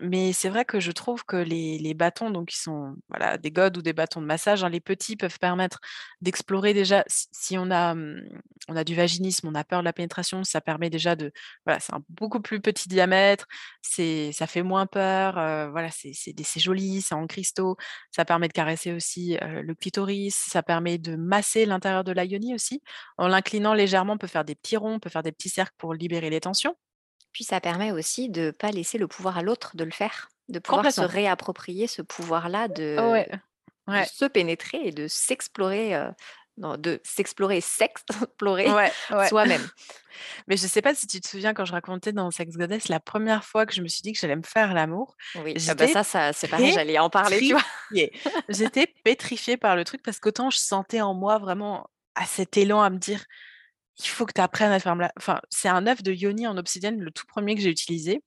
Mais c'est vrai que je trouve que les bâtons donc qui sont voilà, des gods ou des bâtons de massage, hein, les petits peuvent permettre d'explorer déjà si on a, on a du vaginisme, on a peur de la pénétration, ça permet déjà de voilà, c'est un beaucoup plus petit diamètre, ça fait moins peur, voilà, c'est joli, c'est en cristaux, ça permet de caresser aussi, le clitoris, ça permet de masser l'intérieur de la yoni aussi. En l'inclinant légèrement, on peut faire des petits ronds, on peut faire des petits cercles pour libérer les tensions. Puis ça permet aussi de pas laisser le pouvoir à l'autre de le faire, de pouvoir se réapproprier ce pouvoir-là de Ouais, de ouais. se pénétrer et de s'explorer, heu, non, de s'explorer, s'explorer Ouais, ouais. soi-même. Mais je sais pas si tu te souviens quand je racontais dans Sex Goddess, la 1re fois que je me suis dit que j'allais me faire l'amour, Oui, ah bah j'étais ça ça c'est pareil, j'allais en parler, tu vois? pétrifiée. J'étais pétrifiée par le truc parce qu'autant je sentais en moi vraiment, ah cet élan à me dire: «Il faut que tu apprennes à faire m la» enfin, c'est un œuf de yoni en obsidienne, le tout 1er que j'ai utilisé.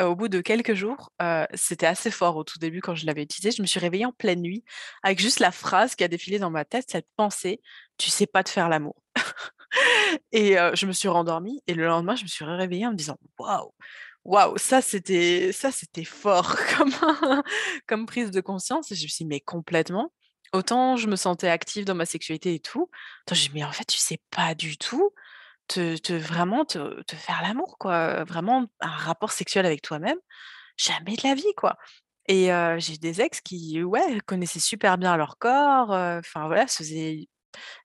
Au bout de quelques jours, heu, c'était assez fort au tout début quand je l'avais utilisé, je me suis réveillée en pleine nuit avec juste la phrase qui a défilé dans ma tête, cette pensée: «Tu sais pas te faire l'amour» et heu, je me suis rendormie et le lendemain, je me suis re-réveillée en me disant: «Waouh, waouh, ça c'était ça c'était fort comme comme prise de conscience» et je me suis dit: «Mais complètement». Autant je me sentais active dans ma sexualité et tout, autant j'ai dit: «Mais en fait, tu sais pas du tout te te vraiment te te faire l'amour quoi, vraiment un rapport sexuel avec toi-même, jamais de la vie quoi» et j'ai des ex qui, ouais, connaissaient super bien leur corps, enfin voilà, se faisaient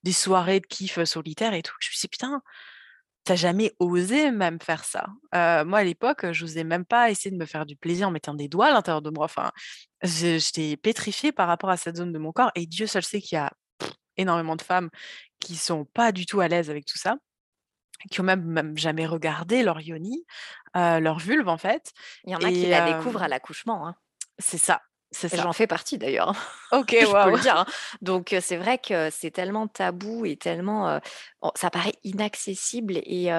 des soirées de kiff, heu, solitaires et tout. Je me suis dit: «Putain, tu as jamais osé même faire ça». Heu, moi à l'époque, heu, j'osais même pas essayer de me faire du plaisir en mettant des doigts à l'intérieur de moi, enfin, je j'étais pétrifiée par rapport à cette zone de mon corps et Dieu seul sait qu'il y a énormément de femmes qui sont pas du tout à l'aise avec tout ça, qui ont même même jamais regardé leur yoni, heu, leur vulve en fait Il y en a qui la découvrent à hem l'accouchement, hein. c'est ça. J'en fais partie d'ailleurs, hein. OK, Je peux waouh. le dire, hein. Donc c'est vrai que c'est tellement tabou et tellement, ça paraît inaccessible et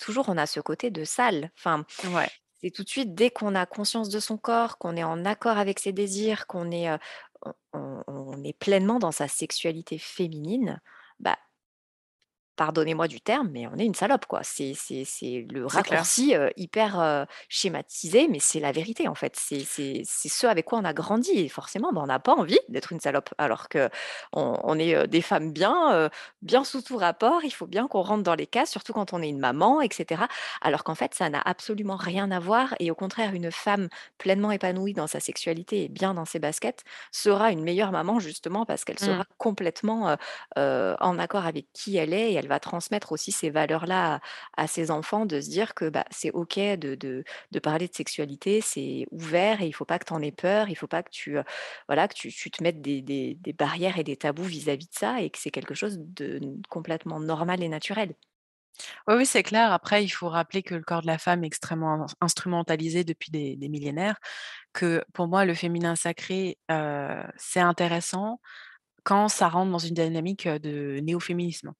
toujours on a ce côté de sale. Enfin, Ouais. c'est tout de suite dès qu'on a conscience de son corps, qu'on est en accord avec ses désirs, qu'on est, on est pleinement dans sa sexualité féminine, bah pardonnez-moi du terme, mais on est une salope quoi. C'est c'est c'est le raccourci, heu, hyper, heu, schématisé, mais c'est la vérité en fait. C'est c'est c'est ce avec quoi on a grandi et forcément, bah, on n'a pas envie d'être une salope alors qu'on on est, heu, des femmes bien, bien sous tout rapport. Il faut bien qu'on rentre dans les cases, surtout quand on est une maman et cetera. Alors qu'en fait, ça n'a absolument rien à voir et au contraire, une femme pleinement épanouie dans sa sexualité et bien dans ses baskets sera une meilleure maman justement parce qu'elle Mmh. sera complètement, en accord avec qui elle est et elle va transmettre aussi ces valeurs-là à ses enfants, de se dire que, bah, c'est OK de parler de sexualité, c'est ouvert et il faut pas que tu en aies peur, il faut pas que tu, voilà, que tu te mettes des barrières et des tabous vis-à-vis de ça et que c'est quelque chose de complètement normal et naturel. Oui, c'est clair. Après, il faut rappeler que le corps de la femme est extrêmement ins instrumentalisé depuis des millénaires, que pour moi, le féminin sacré, heu, c'est intéressant quand ça rentre dans une dynamique, heu, de néo-féminisme.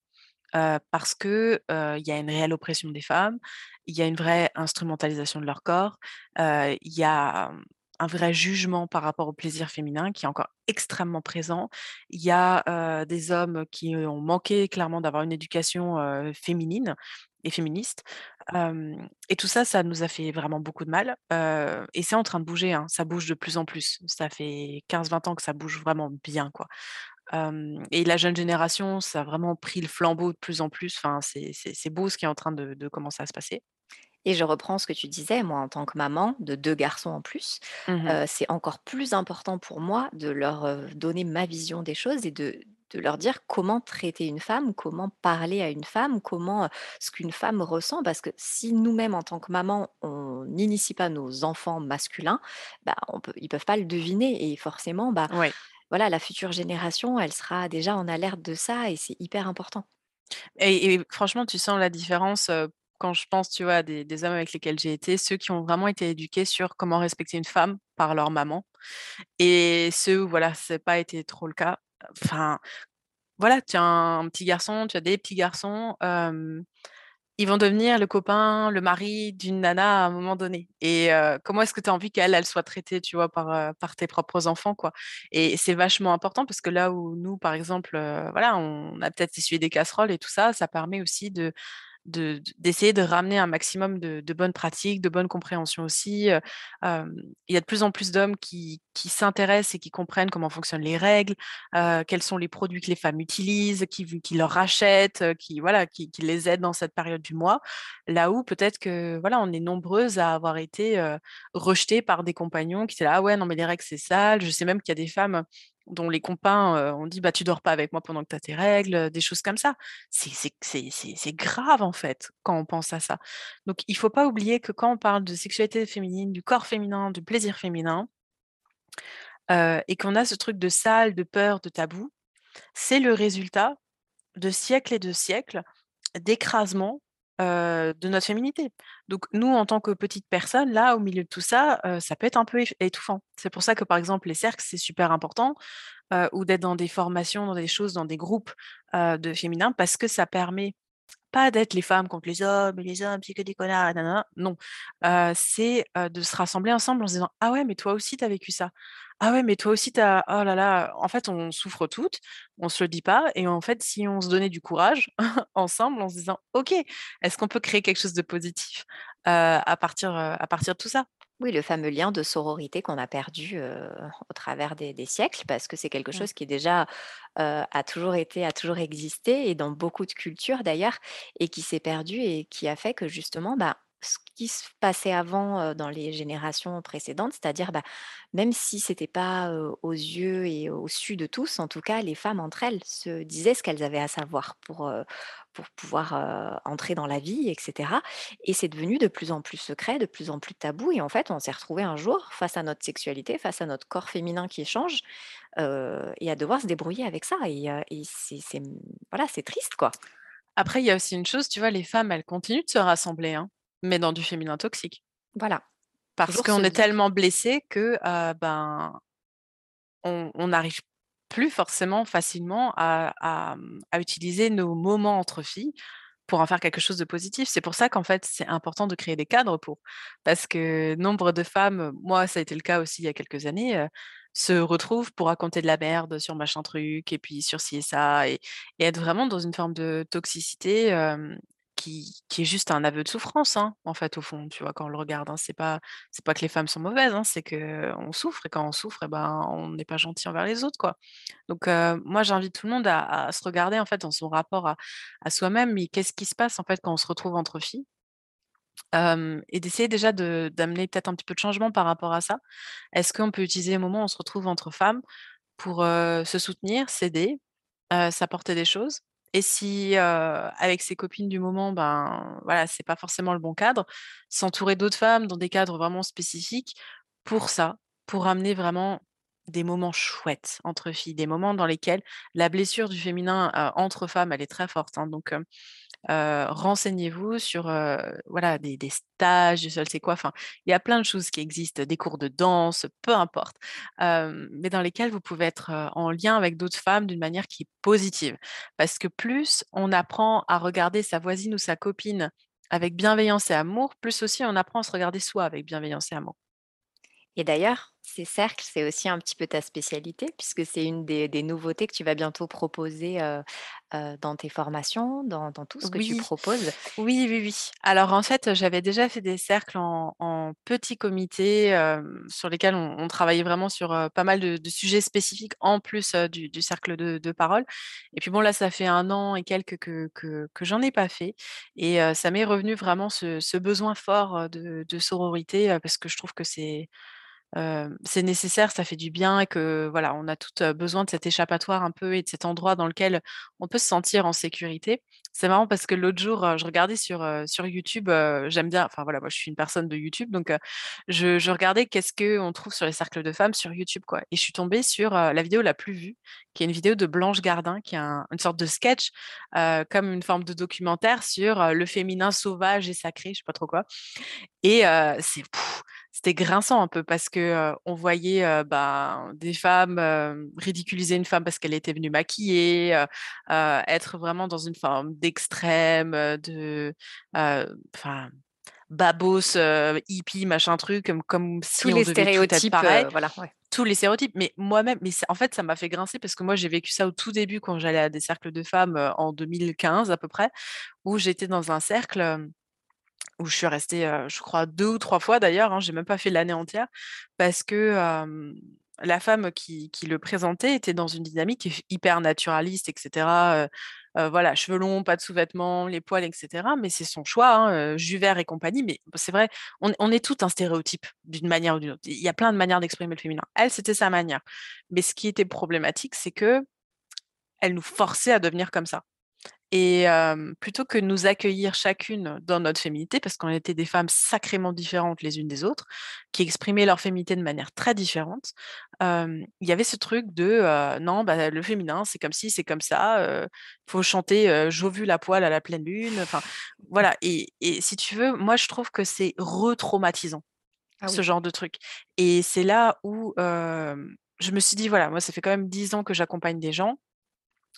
Parce que, heu, il y a une réelle oppression des femmes, il y a une vraie instrumentalisation de leur corps, il y a, mmh, un vrai jugement par rapport au plaisir féminin qui est encore extrêmement présent. Il y a, des hommes qui ont manqué clairement d'avoir une éducation, féminine et féministe. Et tout ça, ça nous a fait vraiment beaucoup de mal, et c'est en train de bouger, hein, ça bouge de plus en plus. Ça fait 15-20 ans que ça bouge vraiment bien, quoi. Et la jeune génération, ça a vraiment pris le flambeau de plus en plus, enfin, c'est beau ce qui est en train de de commencer à se passer. Et je reprends ce que tu disais, moi en tant que maman de 2 garçons en plus, Mmh c'est encore plus important pour moi de leur, donner ma vision des choses et de de leur dire comment traiter une femme, comment parler à une femme, comment, ce qu'une femme ressent. Parce que si nous-mêmes en tant que maman, on n'initie pas nos enfants masculins, bah, on peut ils peuvent pas le deviner et forcément, bah, Ouais. Voilà, la future génération, elle sera déjà en alerte de ça et c'est hyper important. Et franchement, tu sens la différence, quand je pense, tu vois, des hommes avec lesquels j'ai été, ceux qui ont vraiment été éduqués sur comment respecter une femme par leur maman et ceux où voilà, c'est pas été trop le cas. Enfin, voilà, tu as un petit garçon, tu as des petits garçons, ils vont devenir le copain, le mari d'une nana à un moment donné et comment est-ce que tu as envie qu'elle, elle soit traitée, tu vois, par, par tes propres enfants, quoi? Et c'est vachement important parce que là où nous, par exemple, voilà, on a peut-être essuyé des casseroles et tout ça, ça permet aussi de d'essayer de ramener un maximum de de bonnes pratiques, de bonnes compréhensions aussi, heu, hem, il y a de plus en plus d'hommes qui qui s'intéressent et qui comprennent comment fonctionnent les règles, heu, quels sont les produits que les femmes utilisent, qui qui leur rachètent, qui voilà, qui qui les aident dans cette période du mois. Là où peut-être que, voilà, on est nombreuses à avoir été, rejetées par des compagnons qui étaient là: «Ah ouais, non mais les règles c'est sale». Je sais même qu'il y a des femmes dont les compagns, heu, ont dit: «Bah, tu dors pas avec moi pendant que tu as tes règles», heu, des choses comme ça. C'est grave en fait, quand on pense à ça. Donc il faut pas oublier que quand on parle de sexualité féminine, du corps féminin, du plaisir féminin heu et qu'on a ce truc de sale, de peur, de tabou, c'est le résultat de siècles et de siècles d'écrasement, heu, de notre féminité. Donc nous, en tant que petites personnes, là, au milieu de tout ça, heu, ça peut être un peu étouffant. C'est pour ça que, par exemple, les cercles, c'est super important, heu, ou d'être dans des formations, dans des choses, dans des groupes, de féminin parce que ça permet pas d'être les femmes contre les hommes et les hommes, c'est que des connards et na na na. Non, c'est, de se rassembler ensemble en se disant: «Ah ouais, mais toi aussi tu as vécu ça. Ah ouais, mais toi aussi tu as oh là là». En fait, on souffre toutes, on se le dit pas et en fait, si on se donnait du courage ensemble en se disant: «OK, est-ce qu'on peut créer quelque chose de positif, à partir, à partir de tout ça?» Oui, le fameux lien de sororité qu'on a perdu, au travers des des siècles parce que c'est quelque Mmh. chose qui déjà, a toujours été a toujours existé et dans beaucoup de cultures d'ailleurs et qui s'est perdu et qui a fait que justement, bah, ce qui se passait avant, dans les générations précédentes, c'est-à-dire, bah, même si c'était pas, heu, aux yeux et au su de tous, en tout cas, les femmes entre elles se disaient ce qu'elles avaient à savoir pour, pour pouvoir, entrer dans la vie et cetera. Et c'est devenu de plus en plus secret, de plus en plus tabou et en fait, on s'est retrouvées un jour face à notre sexualité, face à notre corps féminin qui change, et à devoir se débrouiller avec ça. Et et c'est triste, quoi. Après, il y a aussi une chose, tu vois, les femmes, elles continuent de se rassembler, hein, mais dans du féminin toxique. Voilà, Parce qu'on est tellement blessées que, heu, ben on n'arrive plus forcément facilement à à, mmh, à utiliser nos moments entre filles pour en faire quelque chose de positif. C'est pour ça qu'en fait, c'est important de créer des cadres pour. Parce que nombre de femmes, moi ça a été le cas aussi il y a quelques années, heu, se retrouvent pour raconter de la merde sur machin truc et puis sur ci et ça et et être vraiment dans une forme de toxicité, hem, qui est juste un aveu de souffrance, hein, en fait, au fond, tu vois? Quand on le regarde, hein. C'est pas c'est pas que les femmes sont mauvaises, hein, c'est qu'on souffre et quand on souffre et ben, on n'est pas gentil envers les autres, quoi. Donc moi j'invite tout le monde à se regarder en fait dans son rapport à soi-même, mais qu'est-ce qui se passe en fait quand on se retrouve entre filles? Et d'essayer déjà d'amener peut-être un petit peu de changement par rapport à ça. Est-ce qu'on peut utiliser les moments où on se retrouve entre femmes pour, se soutenir, s'aider, s'apporter des choses? Et si, avec ses copines du moment, ben, voilà, c'est pas forcément le bon cadre, s'entourer d'autres femmes dans des cadres vraiment spécifiques pour ça, pour amener vraiment des moments chouettes entre filles, des moments dans lesquels la blessure du féminin, entre femmes, elle est très forte, hein, donc renseignez-vous sur, voilà, des des stages je sais quoi, enfin, il y a plein de choses qui existent, des cours de danse, peu importe, mais dans lesquels vous pouvez être, en lien avec d'autres femmes d'une manière qui est positive. Parce que plus on apprend à regarder sa voisine ou sa copine avec bienveillance et amour, plus aussi on apprend à se regarder soi avec bienveillance et amour. Et d'ailleurs, ces cercles, c'est aussi un petit peu ta spécialité puisque c'est une des des nouveautés que tu vas bientôt proposer, dans tes formations, dans dans tout ce que tu proposes? oui, oui, oui. Alors en fait, j'avais déjà fait des cercles en en petits comités, sur lesquels on on travaillait vraiment sur, pas mal de de sujets spécifiques en plus, du du cercle de de parole et puis bon là, ça fait 1 an et quelques que que que j'en ai pas fait et ça m'est revenu vraiment ce ce besoin fort, de de sororité, parce que je trouve que c'est c'est nécessaire, ça fait du bien et que voilà, on a toutes besoin de cet échappatoire un peu et de cet endroit dans lequel on peut se sentir en sécurité. C'est marrant parce que l'autre jour, je regardais sur, sur YouTube, j'aime bien, enfin voilà, moi je suis une personne de YouTube, donc je, regardais qu'est-ce qu'on trouve sur les cercles de femmes sur YouTube, quoi. Et je suis tombée sur la vidéo la plus vue, qui est une vidéo de Blanche Gardin, qui est une sorte de sketch, comme une forme de documentaire sur le féminin sauvage et sacré, je sais pas trop quoi. Et c'est c'était grinçant un peu parce que on voyait ben, des femmes ridiculiser une femme parce qu'elle était venue maquiller, être vraiment dans une forme d'extrême, de, enfin, babos, hippie, machin truc, comme, comme si tous les stéréotypes, pareil. voilà, tous les stéréotypes. Mais moi-même, mais en fait, ça m'a fait grincer parce que moi, j'ai vécu ça au tout début quand j'allais à des cercles de femmes en 2015 à peu près, où j'étais dans un cercle où je suis restée, je crois, deux ou trois fois d'ailleurs, hein, j'ai même pas fait l'année entière, parce que la femme qui, le présentait était dans une dynamique hyper naturaliste, etc. voilà, cheveux pas de sous-vêtements, les poils, etc. Mais c'est son choix, hein, Juvert et compagnie. Mais c'est vrai, on, on, est tout un stéréotype d'une manière ou d'une autre. Il y a plein de manières d'exprimer le féminin. Elle, c'était sa manière. Mais ce qui était problématique, c'est que elle nous forçait à devenir comme ça. Et plutôt que de nous accueillir chacune dans notre féminité, parce qu'on était des femmes sacrément différentes les unes des autres, qui exprimaient leur féminité de manière très différente, il y avait ce truc de non, bah, le féminin, c'est comme si, c'est comme ça, il faut chanter J'ai vu la poêle à la pleine lune. Enfin, voilà. Et, si tu veux, moi, je trouve que c'est retraumatisant, ah ce genre de truc. Et c'est là où je me suis dit, voilà, moi, ça fait quand même dix ans que j'accompagne des gens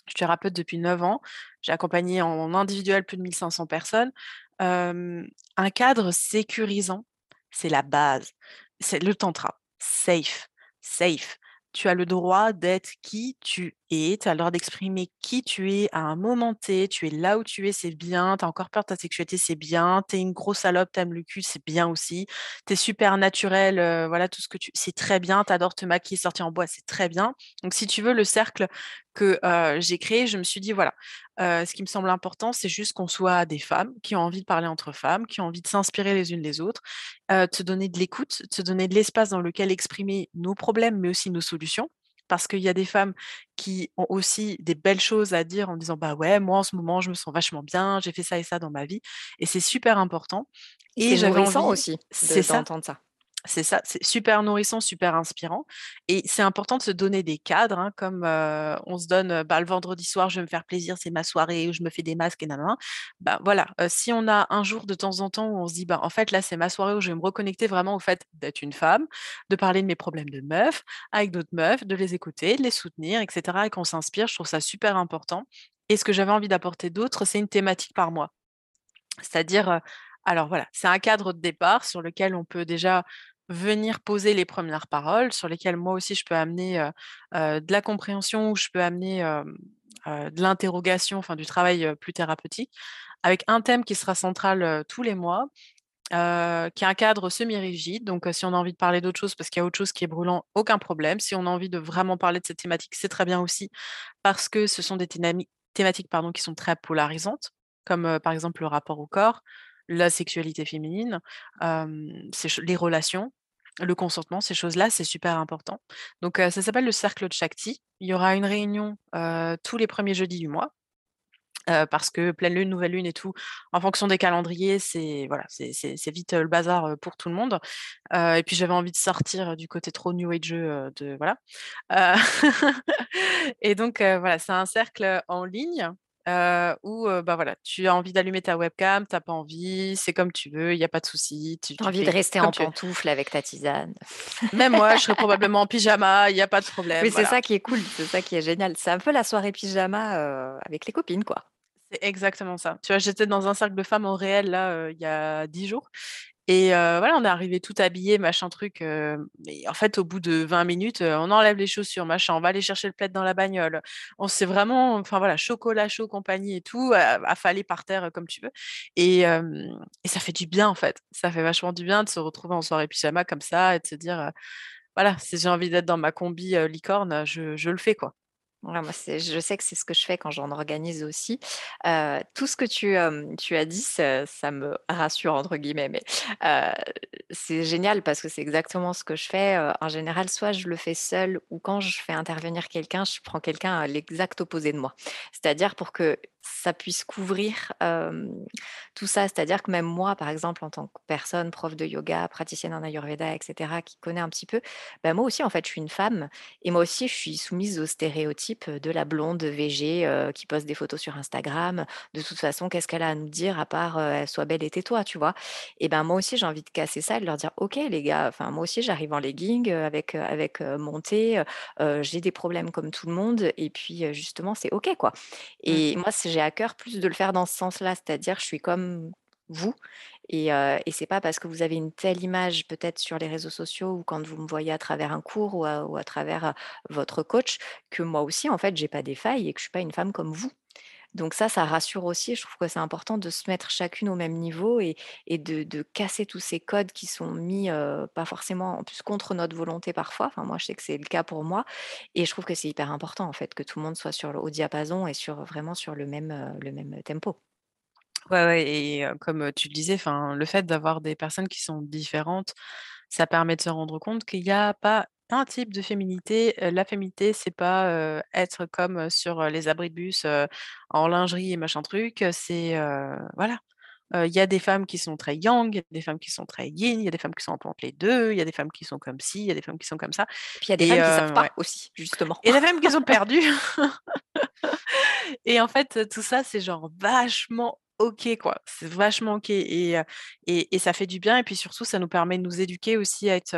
je suis thérapeute depuis 9 ans. J'ai accompagné en individuel plus de 1500 personnes. un cadre sécurisant, c'est la base. C'est le tantra. Safe. Safe tu as le droit d'être qui tu es, tu as le droit d'exprimer qui tu es à un moment T, tu es là où tu es, c'est bien, tu as encore peur de ta sexualité, c'est bien, tu es une grosse salope, t'aimes le cul, c'est bien aussi, tu es super naturel, voilà, tout ce que tu... C'est très bien, tu adores te maquiller, sortir en bois, c'est très bien. Donc si tu veux, le cercle que j'ai créé, je me suis dit, voilà, ce qui me semble important, c'est juste qu'on soit des femmes qui ont envie de parler entre femmes, qui ont envie de s'inspirer les unes les autres, te donner de l'écoute, te donner de l'espace dans lequel exprimer nos problèmes, mais aussi nos solutions. Parce qu'il y a des femmes qui ont aussi des belles choses à dire en disant bah ouais moi en ce moment je me sens vachement bien j'ai fait ça et ça dans ma vie et c'est super important. Et j'avais envie aussi c'est ça. ça c'est ça, c'est super nourrissant, super inspirant. Et c'est important de se donner des cadres, hein, comme on se donne bah, le vendredi soir, je vais me faire plaisir, c'est ma soirée où je me fais des masques et nanana. Bah, voilà, si on a un jour de temps en temps où on se dit, bah, en fait, là, c'est ma soirée où je vais me reconnecter vraiment au fait d'être une femme, de parler de mes problèmes de meuf avec d'autres meufs, de les écouter, de les soutenir, etc. Et qu'on s'inspire, je trouve ça super important. Et ce que j'avais envie d'apporter d'autre, c'est une thématique par mois. C'est-à-dire, alors voilà, c'est un cadre de départ sur lequel on peut déjà venir poser les premières paroles, sur lesquelles moi aussi je peux amener de la compréhension ou je peux amener de l'interrogation, enfin du travail plus thérapeutique, avec un thème qui sera central tous les mois, qui est un cadre semi-rigide. Donc, si on a envie de parler d'autre chose parce qu'il y a autre chose qui est brûlant, aucun problème. Si on a envie de vraiment parler de cette thématique, c'est très bien aussi parce que ce sont des thématiques pardon, qui sont très polarisantes, comme par exemple le rapport au corps, la sexualité féminine, les relations, le consentement, ces choses-là, c'est super important. Donc, ça s'appelle le cercle de Shakti. Il y aura une réunion tous les premiers jeudis du mois. parce que pleine lune, nouvelle lune et tout, en fonction des calendriers, c'est voilà, c'est vite le bazar pour tout le monde. et puis j'avais envie de sortir du côté trop new age de voilà. et donc voilà, c'est un cercle en ligne euh, où bah voilà, tu as envie d'allumer ta webcam, tu n'as pas envie, c'est comme tu veux, il n'y a pas de souci. Tu as envie de rester en pantoufle avec ta tisane. Même moi, je serais probablement en pyjama, il n'y a pas de problème. Mais c'est ça qui est cool, c'est ça qui est génial. C'est un peu la soirée pyjama avec les copines, quoi. C'est exactement ça. Tu vois, j'étais dans un cercle de femmes au réel, là, il y a dix jours. Et voilà, on est arrivé tout habillé, machin truc. en fait, au bout de 20 minutes, on enlève les chaussures, machin, on va aller chercher le plaid dans la bagnole. On s'est vraiment, enfin voilà, chocolat chaud, compagnie et tout, affalé par terre comme tu veux. Et, ça fait du bien en fait. Ça fait vachement du bien de se retrouver en soirée pyjama comme ça et de se dire, voilà, si j'ai envie d'être dans ma combi licorne, je, le fais quoi. Je sais que c'est ce que je fais quand j'en organise aussi. Heu, tout ce que tu, as dit, ça me «rassure» entre guillemets, mais, c'est génial parce que c'est exactement ce que je fais, en général, soit je le fais seule ou quand je fais intervenir quelqu'un, je prends quelqu'un à l'exact opposé de moi. C'est-à-dire pour que ça puisse couvrir, tout ça. C'est-à-dire que même moi, par exemple, en tant que personne, prof de yoga, praticienne en ayurveda et cetera, qui connaît un petit peu, bah, moi aussi, en fait, je suis une femme et moi aussi, je suis soumise aux stéréotypes de la blonde heu, qui poste des photos sur Instagram. De toute façon, qu'est-ce qu'elle a à nous dire à part, heu: «Sois belle et tais-toi», tu vois? Et ben, moi aussi, j'ai envie de casser ça et de leur dire: «OK les gars, enfin moi aussi j'arrive en legging, avec, avec, mon thé, j'ai des problèmes comme tout le monde et puis, justement, c'est OK, quoi». Mmh. Et moi, j'ai à cœur plus de le faire dans ce sens-là, c'est-à-dire je suis comme vous et et c'est pas parce que vous avez une telle image peut-être sur les réseaux sociaux ou quand vous me voyez à travers un cours ou à travers, votre coach que moi aussi, en fait, j'ai pas des failles et que je suis pas une femme comme vous. Donc ça, ça rassure aussi. Je trouve que c'est important de se mettre chacune au même niveau et de casser tous ces codes qui sont mis, pas forcément en plus contre notre volonté parfois. Enfin moi, je sais que c'est le cas pour moi et je trouve que c'est hyper important en fait que tout le monde soit sur le haut diapason et sur vraiment sur le même, le même tempo. Ouais, ouais et comme, tu le disais, enfin, le fait d'avoir des personnes qui sont différentes, ça permet de se rendre compte qu'il y a pas un type de féminité. La féminité, c'est pas, être comme, sur, les abris de bus, en lingerie et machin truc, c'est, voilà. Il y a des femmes qui sont très yang, il y a des femmes qui sont très yin, il y a des femmes qui sont entre les 2, il y a des femmes qui sont comme ci, il y a des femmes qui sont comme ça Et puis il y a des et femmes qui savent heu, ouais pas aussi, justement. et des femmes qui sont perdues et en fait, tout ça, c'est genre vachement OK, quoi. C'est vachement OK et et et ça fait du bien et puis surtout, ça nous permet de nous éduquer aussi à être,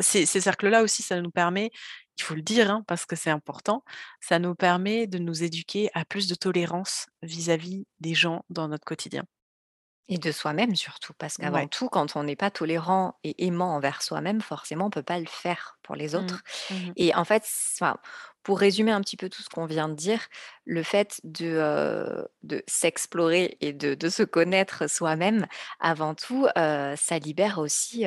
ces ces cercles-là aussi, ça nous permet, il faut le dire, hein, parce que c'est important, ça nous permet de nous éduquer à plus de tolérance vis-à-vis des gens dans notre quotidien. Et de soi-même surtout, parce qu'avant Ouais. tout, quand on n'est pas tolérant et aimant envers soi-même, forcément, on peut pas le faire pour les Mmh. autres. Mmh mh. Et en fait, pour résumer un petit peu tout ce qu'on vient de dire, le fait de, de s'explorer et de de se connaître soi-même, avant tout, ça libère aussi,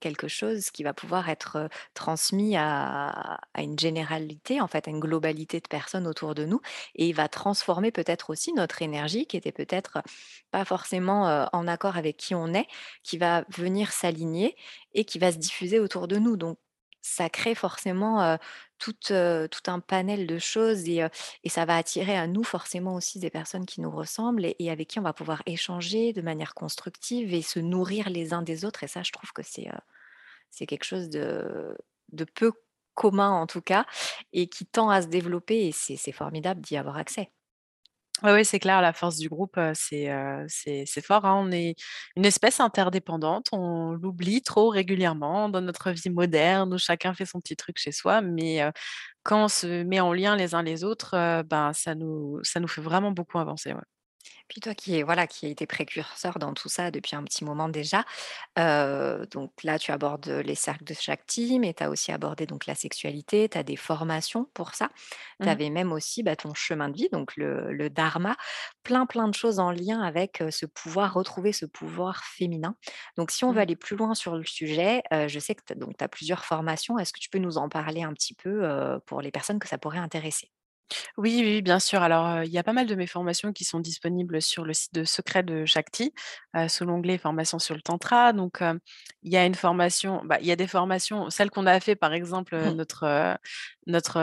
quelque chose qui va pouvoir être, transmis à à une généralité, en fait, à une globalité de personnes autour de nous et il va transformer peut-être aussi notre énergie qui était peut-être pas forcément, en accord avec qui on est, qui va venir s'aligner et qui va se diffuser autour de nous. Donc ça crée forcément, tout, un panel de choses et ça va attirer à nous forcément aussi des personnes qui nous ressemblent et avec qui on va pouvoir échanger de manière constructive et se nourrir les uns des autres et ça, je trouve que c'est, quelque chose de peu commun en tout cas et qui tend à se développer et c'est formidable d'y avoir accès. Ouais, c'est clair, la force du groupe, c'est, fort, hein. On est une espèce interdépendante, on l'oublie trop régulièrement dans notre vie moderne où chacun fait son petit truc chez soi, mais quand on se met en lien les uns les autres, ben, ça nous ça nous fait vraiment beaucoup avancer. Puis toi qui est voilà, qui a été précurseur dans tout ça depuis un petit moment déjà, donc là tu abordes, les cercles de chaque team et tu as aussi abordé donc la sexualité, tu as des formations pour ça. Tu Mmh. avais même aussi, bah, ton chemin de vie, donc le le dharma, plein, plein de choses en lien avec, ce pouvoir retrouver ce pouvoir féminin. Donc si on veut Mmh. aller plus loin sur le sujet, je sais que tu as plusieurs formations. Est-ce que tu peux nous en parler un petit peu, pour les personnes que ça pourrait intéresser? Oui, oui, bien sûr. Alors, il y a pas mal de mes formations qui sont disponibles sur le site de Secret de Shakti, sous l'onglet formation sur le tantra. Donc, il y a une formation bah, il y a des formations, celles qu'on a fait par exemple, heu, notre, notre,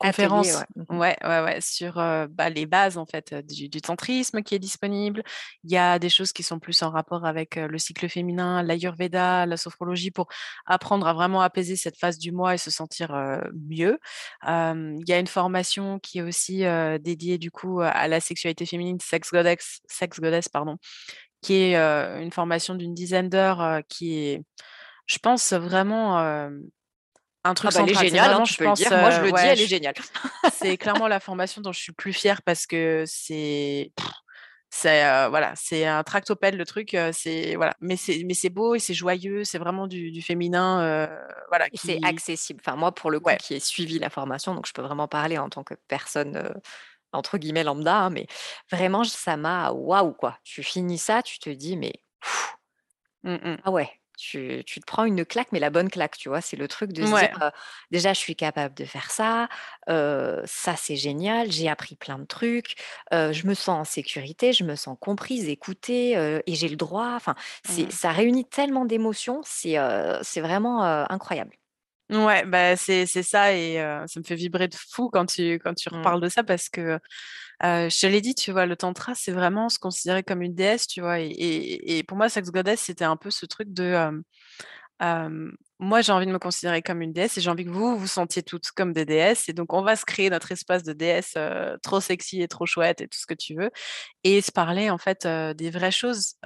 Atelier, conférence ouais. Mmh ouais, ouais, ouais, sur, bah, les bases en fait, du du tantrisme qui est disponible. Il y a des choses qui sont plus en rapport avec, le cycle féminin, l'ayurveda, la sophrologie pour apprendre à vraiment apaiser cette phase du mois et se sentir, mieux. Il y a une formation qui est aussi, dédiée du coup, à la sexualité féminine, Sex Goddess Sex Goddess pardon, qui est, une formation d'une dizaine d'heures, heu, qui est, je pense vraiment, un Ah truc bah, elle est géniale, hein, tu je peux le pense, dire. Moi, je le dis, elle est géniale. c'est clairement la formation dont je suis le plus fière parce que c'est c'est, heu, voilà, c'est un tractopelle le truc, heu, c'est voilà, mais c'est mais c'est beau et c'est joyeux, c'est vraiment du du féminin, heu, voilà Et c'est qui accessible. Enfin, moi, pour le coup, ouais. qui ai suivi la formation, donc je peux vraiment parler en tant que personne, entre guillemets «lambda», hein, mais vraiment, ça m'a waouh, quoi. Tu finis ça, tu te dis: «Mais Mmh mh. ah ouais». Tu tu te prends une claque, mais la bonne claque, tu vois? C'est le truc de se dire, «Déjà, je suis capable de faire ça, ça, c'est génial, j'ai appris plein de trucs, je me sens en sécurité, je me sens comprise, écoutée, et j'ai le droit». Enfin, Mmh. ça réunit tellement d'émotions, c'est, c'est vraiment, incroyable. Ouais, bah, c'est c'est ça et ça me fait vibrer de fou quand tu quand tu Mmh. reparles de ça parce que, je te l'ai dit, tu vois? Le tantra, c'est vraiment se considérer comme une déesse, tu vois? Et et et pour moi, Sex Goddess, c'était un peu ce truc de, moi, j'ai envie de me considérer comme une déesse et j'ai envie que vous, vous sentiez toutes comme des déesses et donc on va se créer notre espace de déesse, trop sexy et trop chouette et tout ce que tu veux et se parler, en fait, des vraies choses.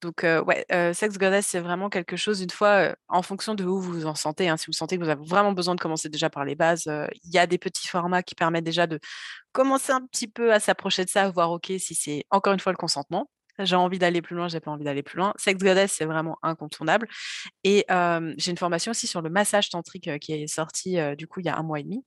Donc ouais, Sex Goddess, c'est vraiment quelque chose, une fois, en fonction de où vous vous en sentez, hein, si vous sentez que vous avez vraiment besoin de commencer déjà par les bases, il y a des petits formats qui permettent déjà de commencer un petit peu à s'approcher de ça, voir, OK, si c'est encore une fois le consentement. J'ai envie d'aller plus loin, j'ai pas envie d'aller plus loin. Sex Goddess, c'est vraiment incontournable et j'ai une formation aussi sur le massage tantrique, qui est sortie, du coup, il y a 1 mois et demi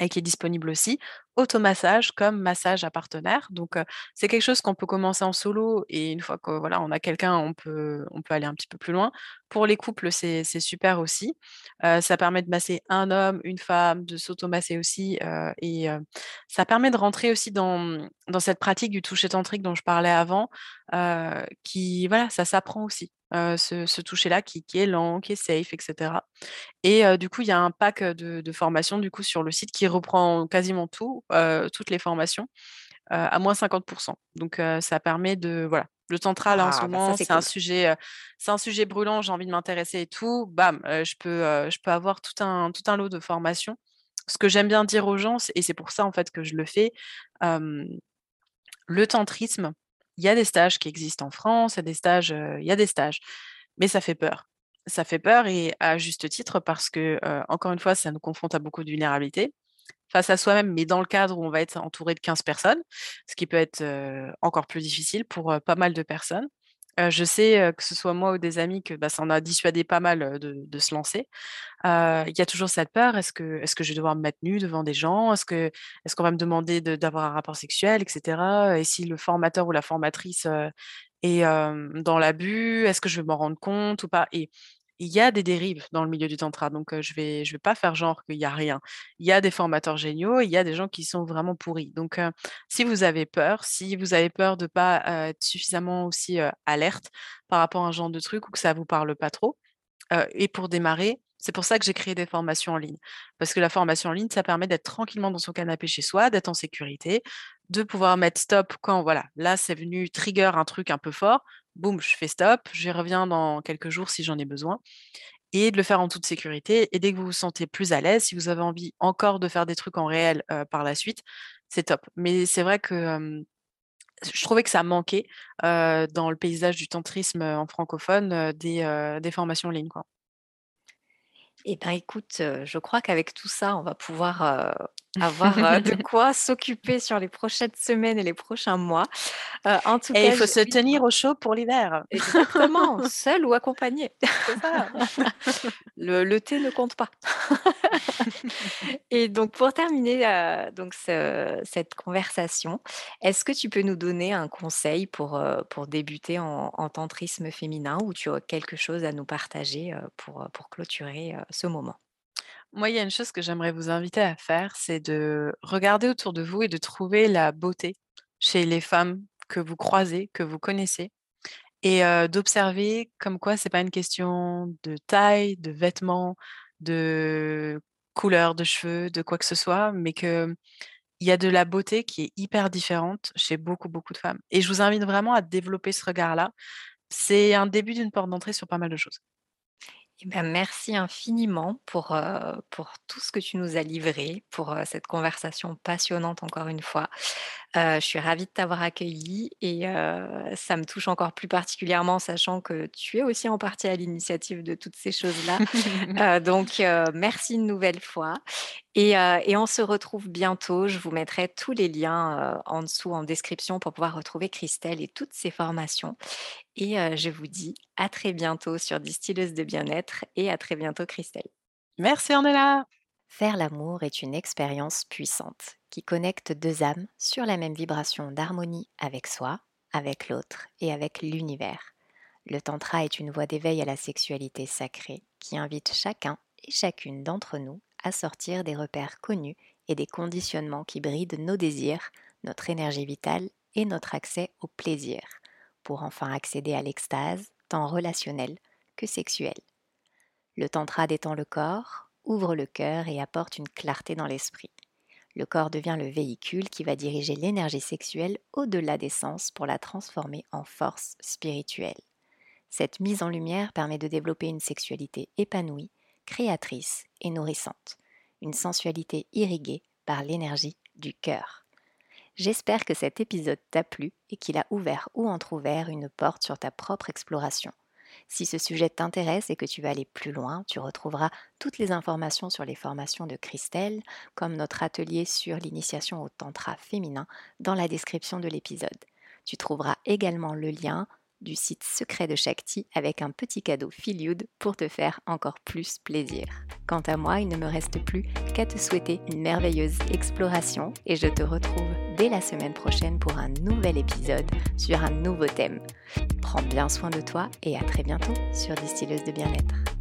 et qui est disponible aussi. Automassage comme massage à partenaire, donc c'est quelque chose qu'on peut commencer en solo et une fois que, voilà, a quelqu'un, on peut on peut aller un petit peu plus loin. Pour les couples, c'est super aussi. Ça permet de masser un homme, une femme, de s'automasser aussi, et ça permet de rentrer aussi dans, dans cette pratique du toucher tantrique dont je parlais avant, qui voilà, ça s'apprend aussi, heu, ce ce toucher-là qui qui est lent, qui est safe et cetera et heu, du coup, il y a un pack, heu, de de formations, du coup, sur le site qui reprend quasiment tout, heu, toutes les formations, à moins 50% donc ça permet de voilà. Le tantra, là, en ce Ah, bah, moment, c'est un sujet, c'est un sujet brûlant, j'ai envie de m'intéresser et tout, bam, je peux, je peux avoir tout un tout un lot de formations. Ce que j'aime bien dire aux gens, et c'est pour ça, en fait, que je le fais, le tantrisme, il y a des stages qui existent en France, il y a des stages, il y a des stages, mais ça fait peur. Ça fait peur et à juste titre parce que, encore une fois, ça nous confronte à beaucoup de vulnérabilité face à soi-même, mais dans le cadre où on va être entouré de 15 personnes, ce qui peut être, encore plus difficile pour, pas mal de personnes. Heu, je sais, que ce soit moi ou des amis que, bah, ça en a dissuadé pas mal, de se lancer. Il y a toujours cette peur, est-ce que est-ce que je vais devoir me mettre nue devant des gens? Est-ce que est-ce qu'on va me demander de d'avoir un rapport sexuel et cetera? Et si le formateur ou la formatrice, est, dans l'abus, est-ce que je vais m'en rendre compte ou pas? Et il y a des dérives dans le milieu du tantra, donc je vais je vais pas faire genre qu'il y a rien. Il y a des formateurs géniaux, il y a des gens qui sont vraiment pourris. Donc si vous avez peur, si vous avez peur de pas, heu, être suffisamment aussi, alerte par rapport à un genre de truc ou que ça vous parle pas trop, et pour démarrer, c'est pour ça que j'ai créé des formations en ligne. Parce que la formation en ligne, ça permet d'être tranquillement dans son canapé chez soi, d'être en sécurité, de pouvoir mettre stop quand voilà, là, c'est venu trigger un truc un peu fort, boum, je fais stop, j'y reviens dans quelques jours si j'en ai besoin et de le faire en toute sécurité et dès que vous vous sentez plus à l'aise, si vous avez envie encore de faire des trucs en réel, heu, par la suite, c'est top. Mais c'est vrai que, je trouvais que ça manquait, dans le paysage du tantrisme, en francophone, des, formations en ligne, quoi. Eh ben, écoute, je crois qu'avec tout ça, on va pouvoir, avoir, heu, de quoi s'occuper sur les prochaines semaines et les prochains mois. Heu, en tout Et il cas, faut je se tenir au chaud pour l'hiver. Exactement, seul ou accompagné. Ça. Le le thé ne compte pas. Et donc pour terminer, heu, donc ce cette conversation, est-ce que tu peux nous donner un conseil pour, débuter en en tantrisme féminin ou tu as quelque chose à nous partager, pour, clôturer, ce moment? Moi, il y a une chose que j'aimerais vous inviter à faire, c'est de regarder autour de vous et de trouver la beauté chez les femmes que vous croisez, que vous connaissez et d'observer comme quoi c'est pas une question de taille, de vêtements, de couleur de cheveux, de quoi que ce soit, mais qu'il y a de la beauté qui est hyper différente chez beaucoup, beaucoup de femmes et je vous invite vraiment à développer ce regard-là. C'est un début d'une porte d'entrée sur pas mal de choses. Eh ben, merci infiniment pour, heu, pour tout ce que tu nous as livré, pour, heu, cette conversation passionnante encore une fois. Heu, je suis ravie de t'avoir accueillie et heu, ça me touche encore plus particulièrement sachant que tu es aussi en partie à l'initiative de toutes ces choses-là. Heu, donc merci une nouvelle fois et on se retrouve bientôt. Je vous mettrai tous les liens, en dessous en description pour pouvoir retrouver Christelle et toutes ses formations et je vous dis à très bientôt sur Distilleuse de bien-être et à très bientôt Christelle. Merci Ornella. Faire l'amour est une expérience puissante qui connecte 2 âmes sur la même vibration d'harmonie avec soi, avec l'autre et avec l'univers. Le tantra est une voie d'éveil à la sexualité sacrée qui invite chacun et chacune d'entre nous à sortir des repères connus et des conditionnements qui brident nos désirs, notre énergie vitale et notre accès au plaisir, pour enfin accéder à l'extase, tant relationnelle que sexuelle. Le tantra détend le corps, ouvre le cœur et apporte une clarté dans l'esprit. Le corps devient le véhicule qui va diriger l'énergie sexuelle au-delà des sens pour la transformer en force spirituelle. Cette mise en lumière permet de développer une sexualité épanouie, créatrice et nourrissante, une sensualité irriguée par l'énergie du cœur. J'espère que cet épisode t'a plu et qu'il a ouvert ou entr'ouvert une porte sur ta propre exploration. Si ce sujet t'intéresse et que tu veux aller plus loin, tu retrouveras toutes les informations sur les formations de Christelle, comme notre atelier sur l'initiation au tantra féminin, dans la description de l'épisode. Tu trouveras également le lien du site secret de Shakti avec un petit cadeau Filiud pour te faire encore plus plaisir. Quant à moi, il ne me reste plus qu'à te souhaiter une merveilleuse exploration et je te retrouve dès la semaine prochaine pour un nouvel épisode sur un nouveau thème. Prends bien soin de toi et à très bientôt sur Distilleuse de bien-être.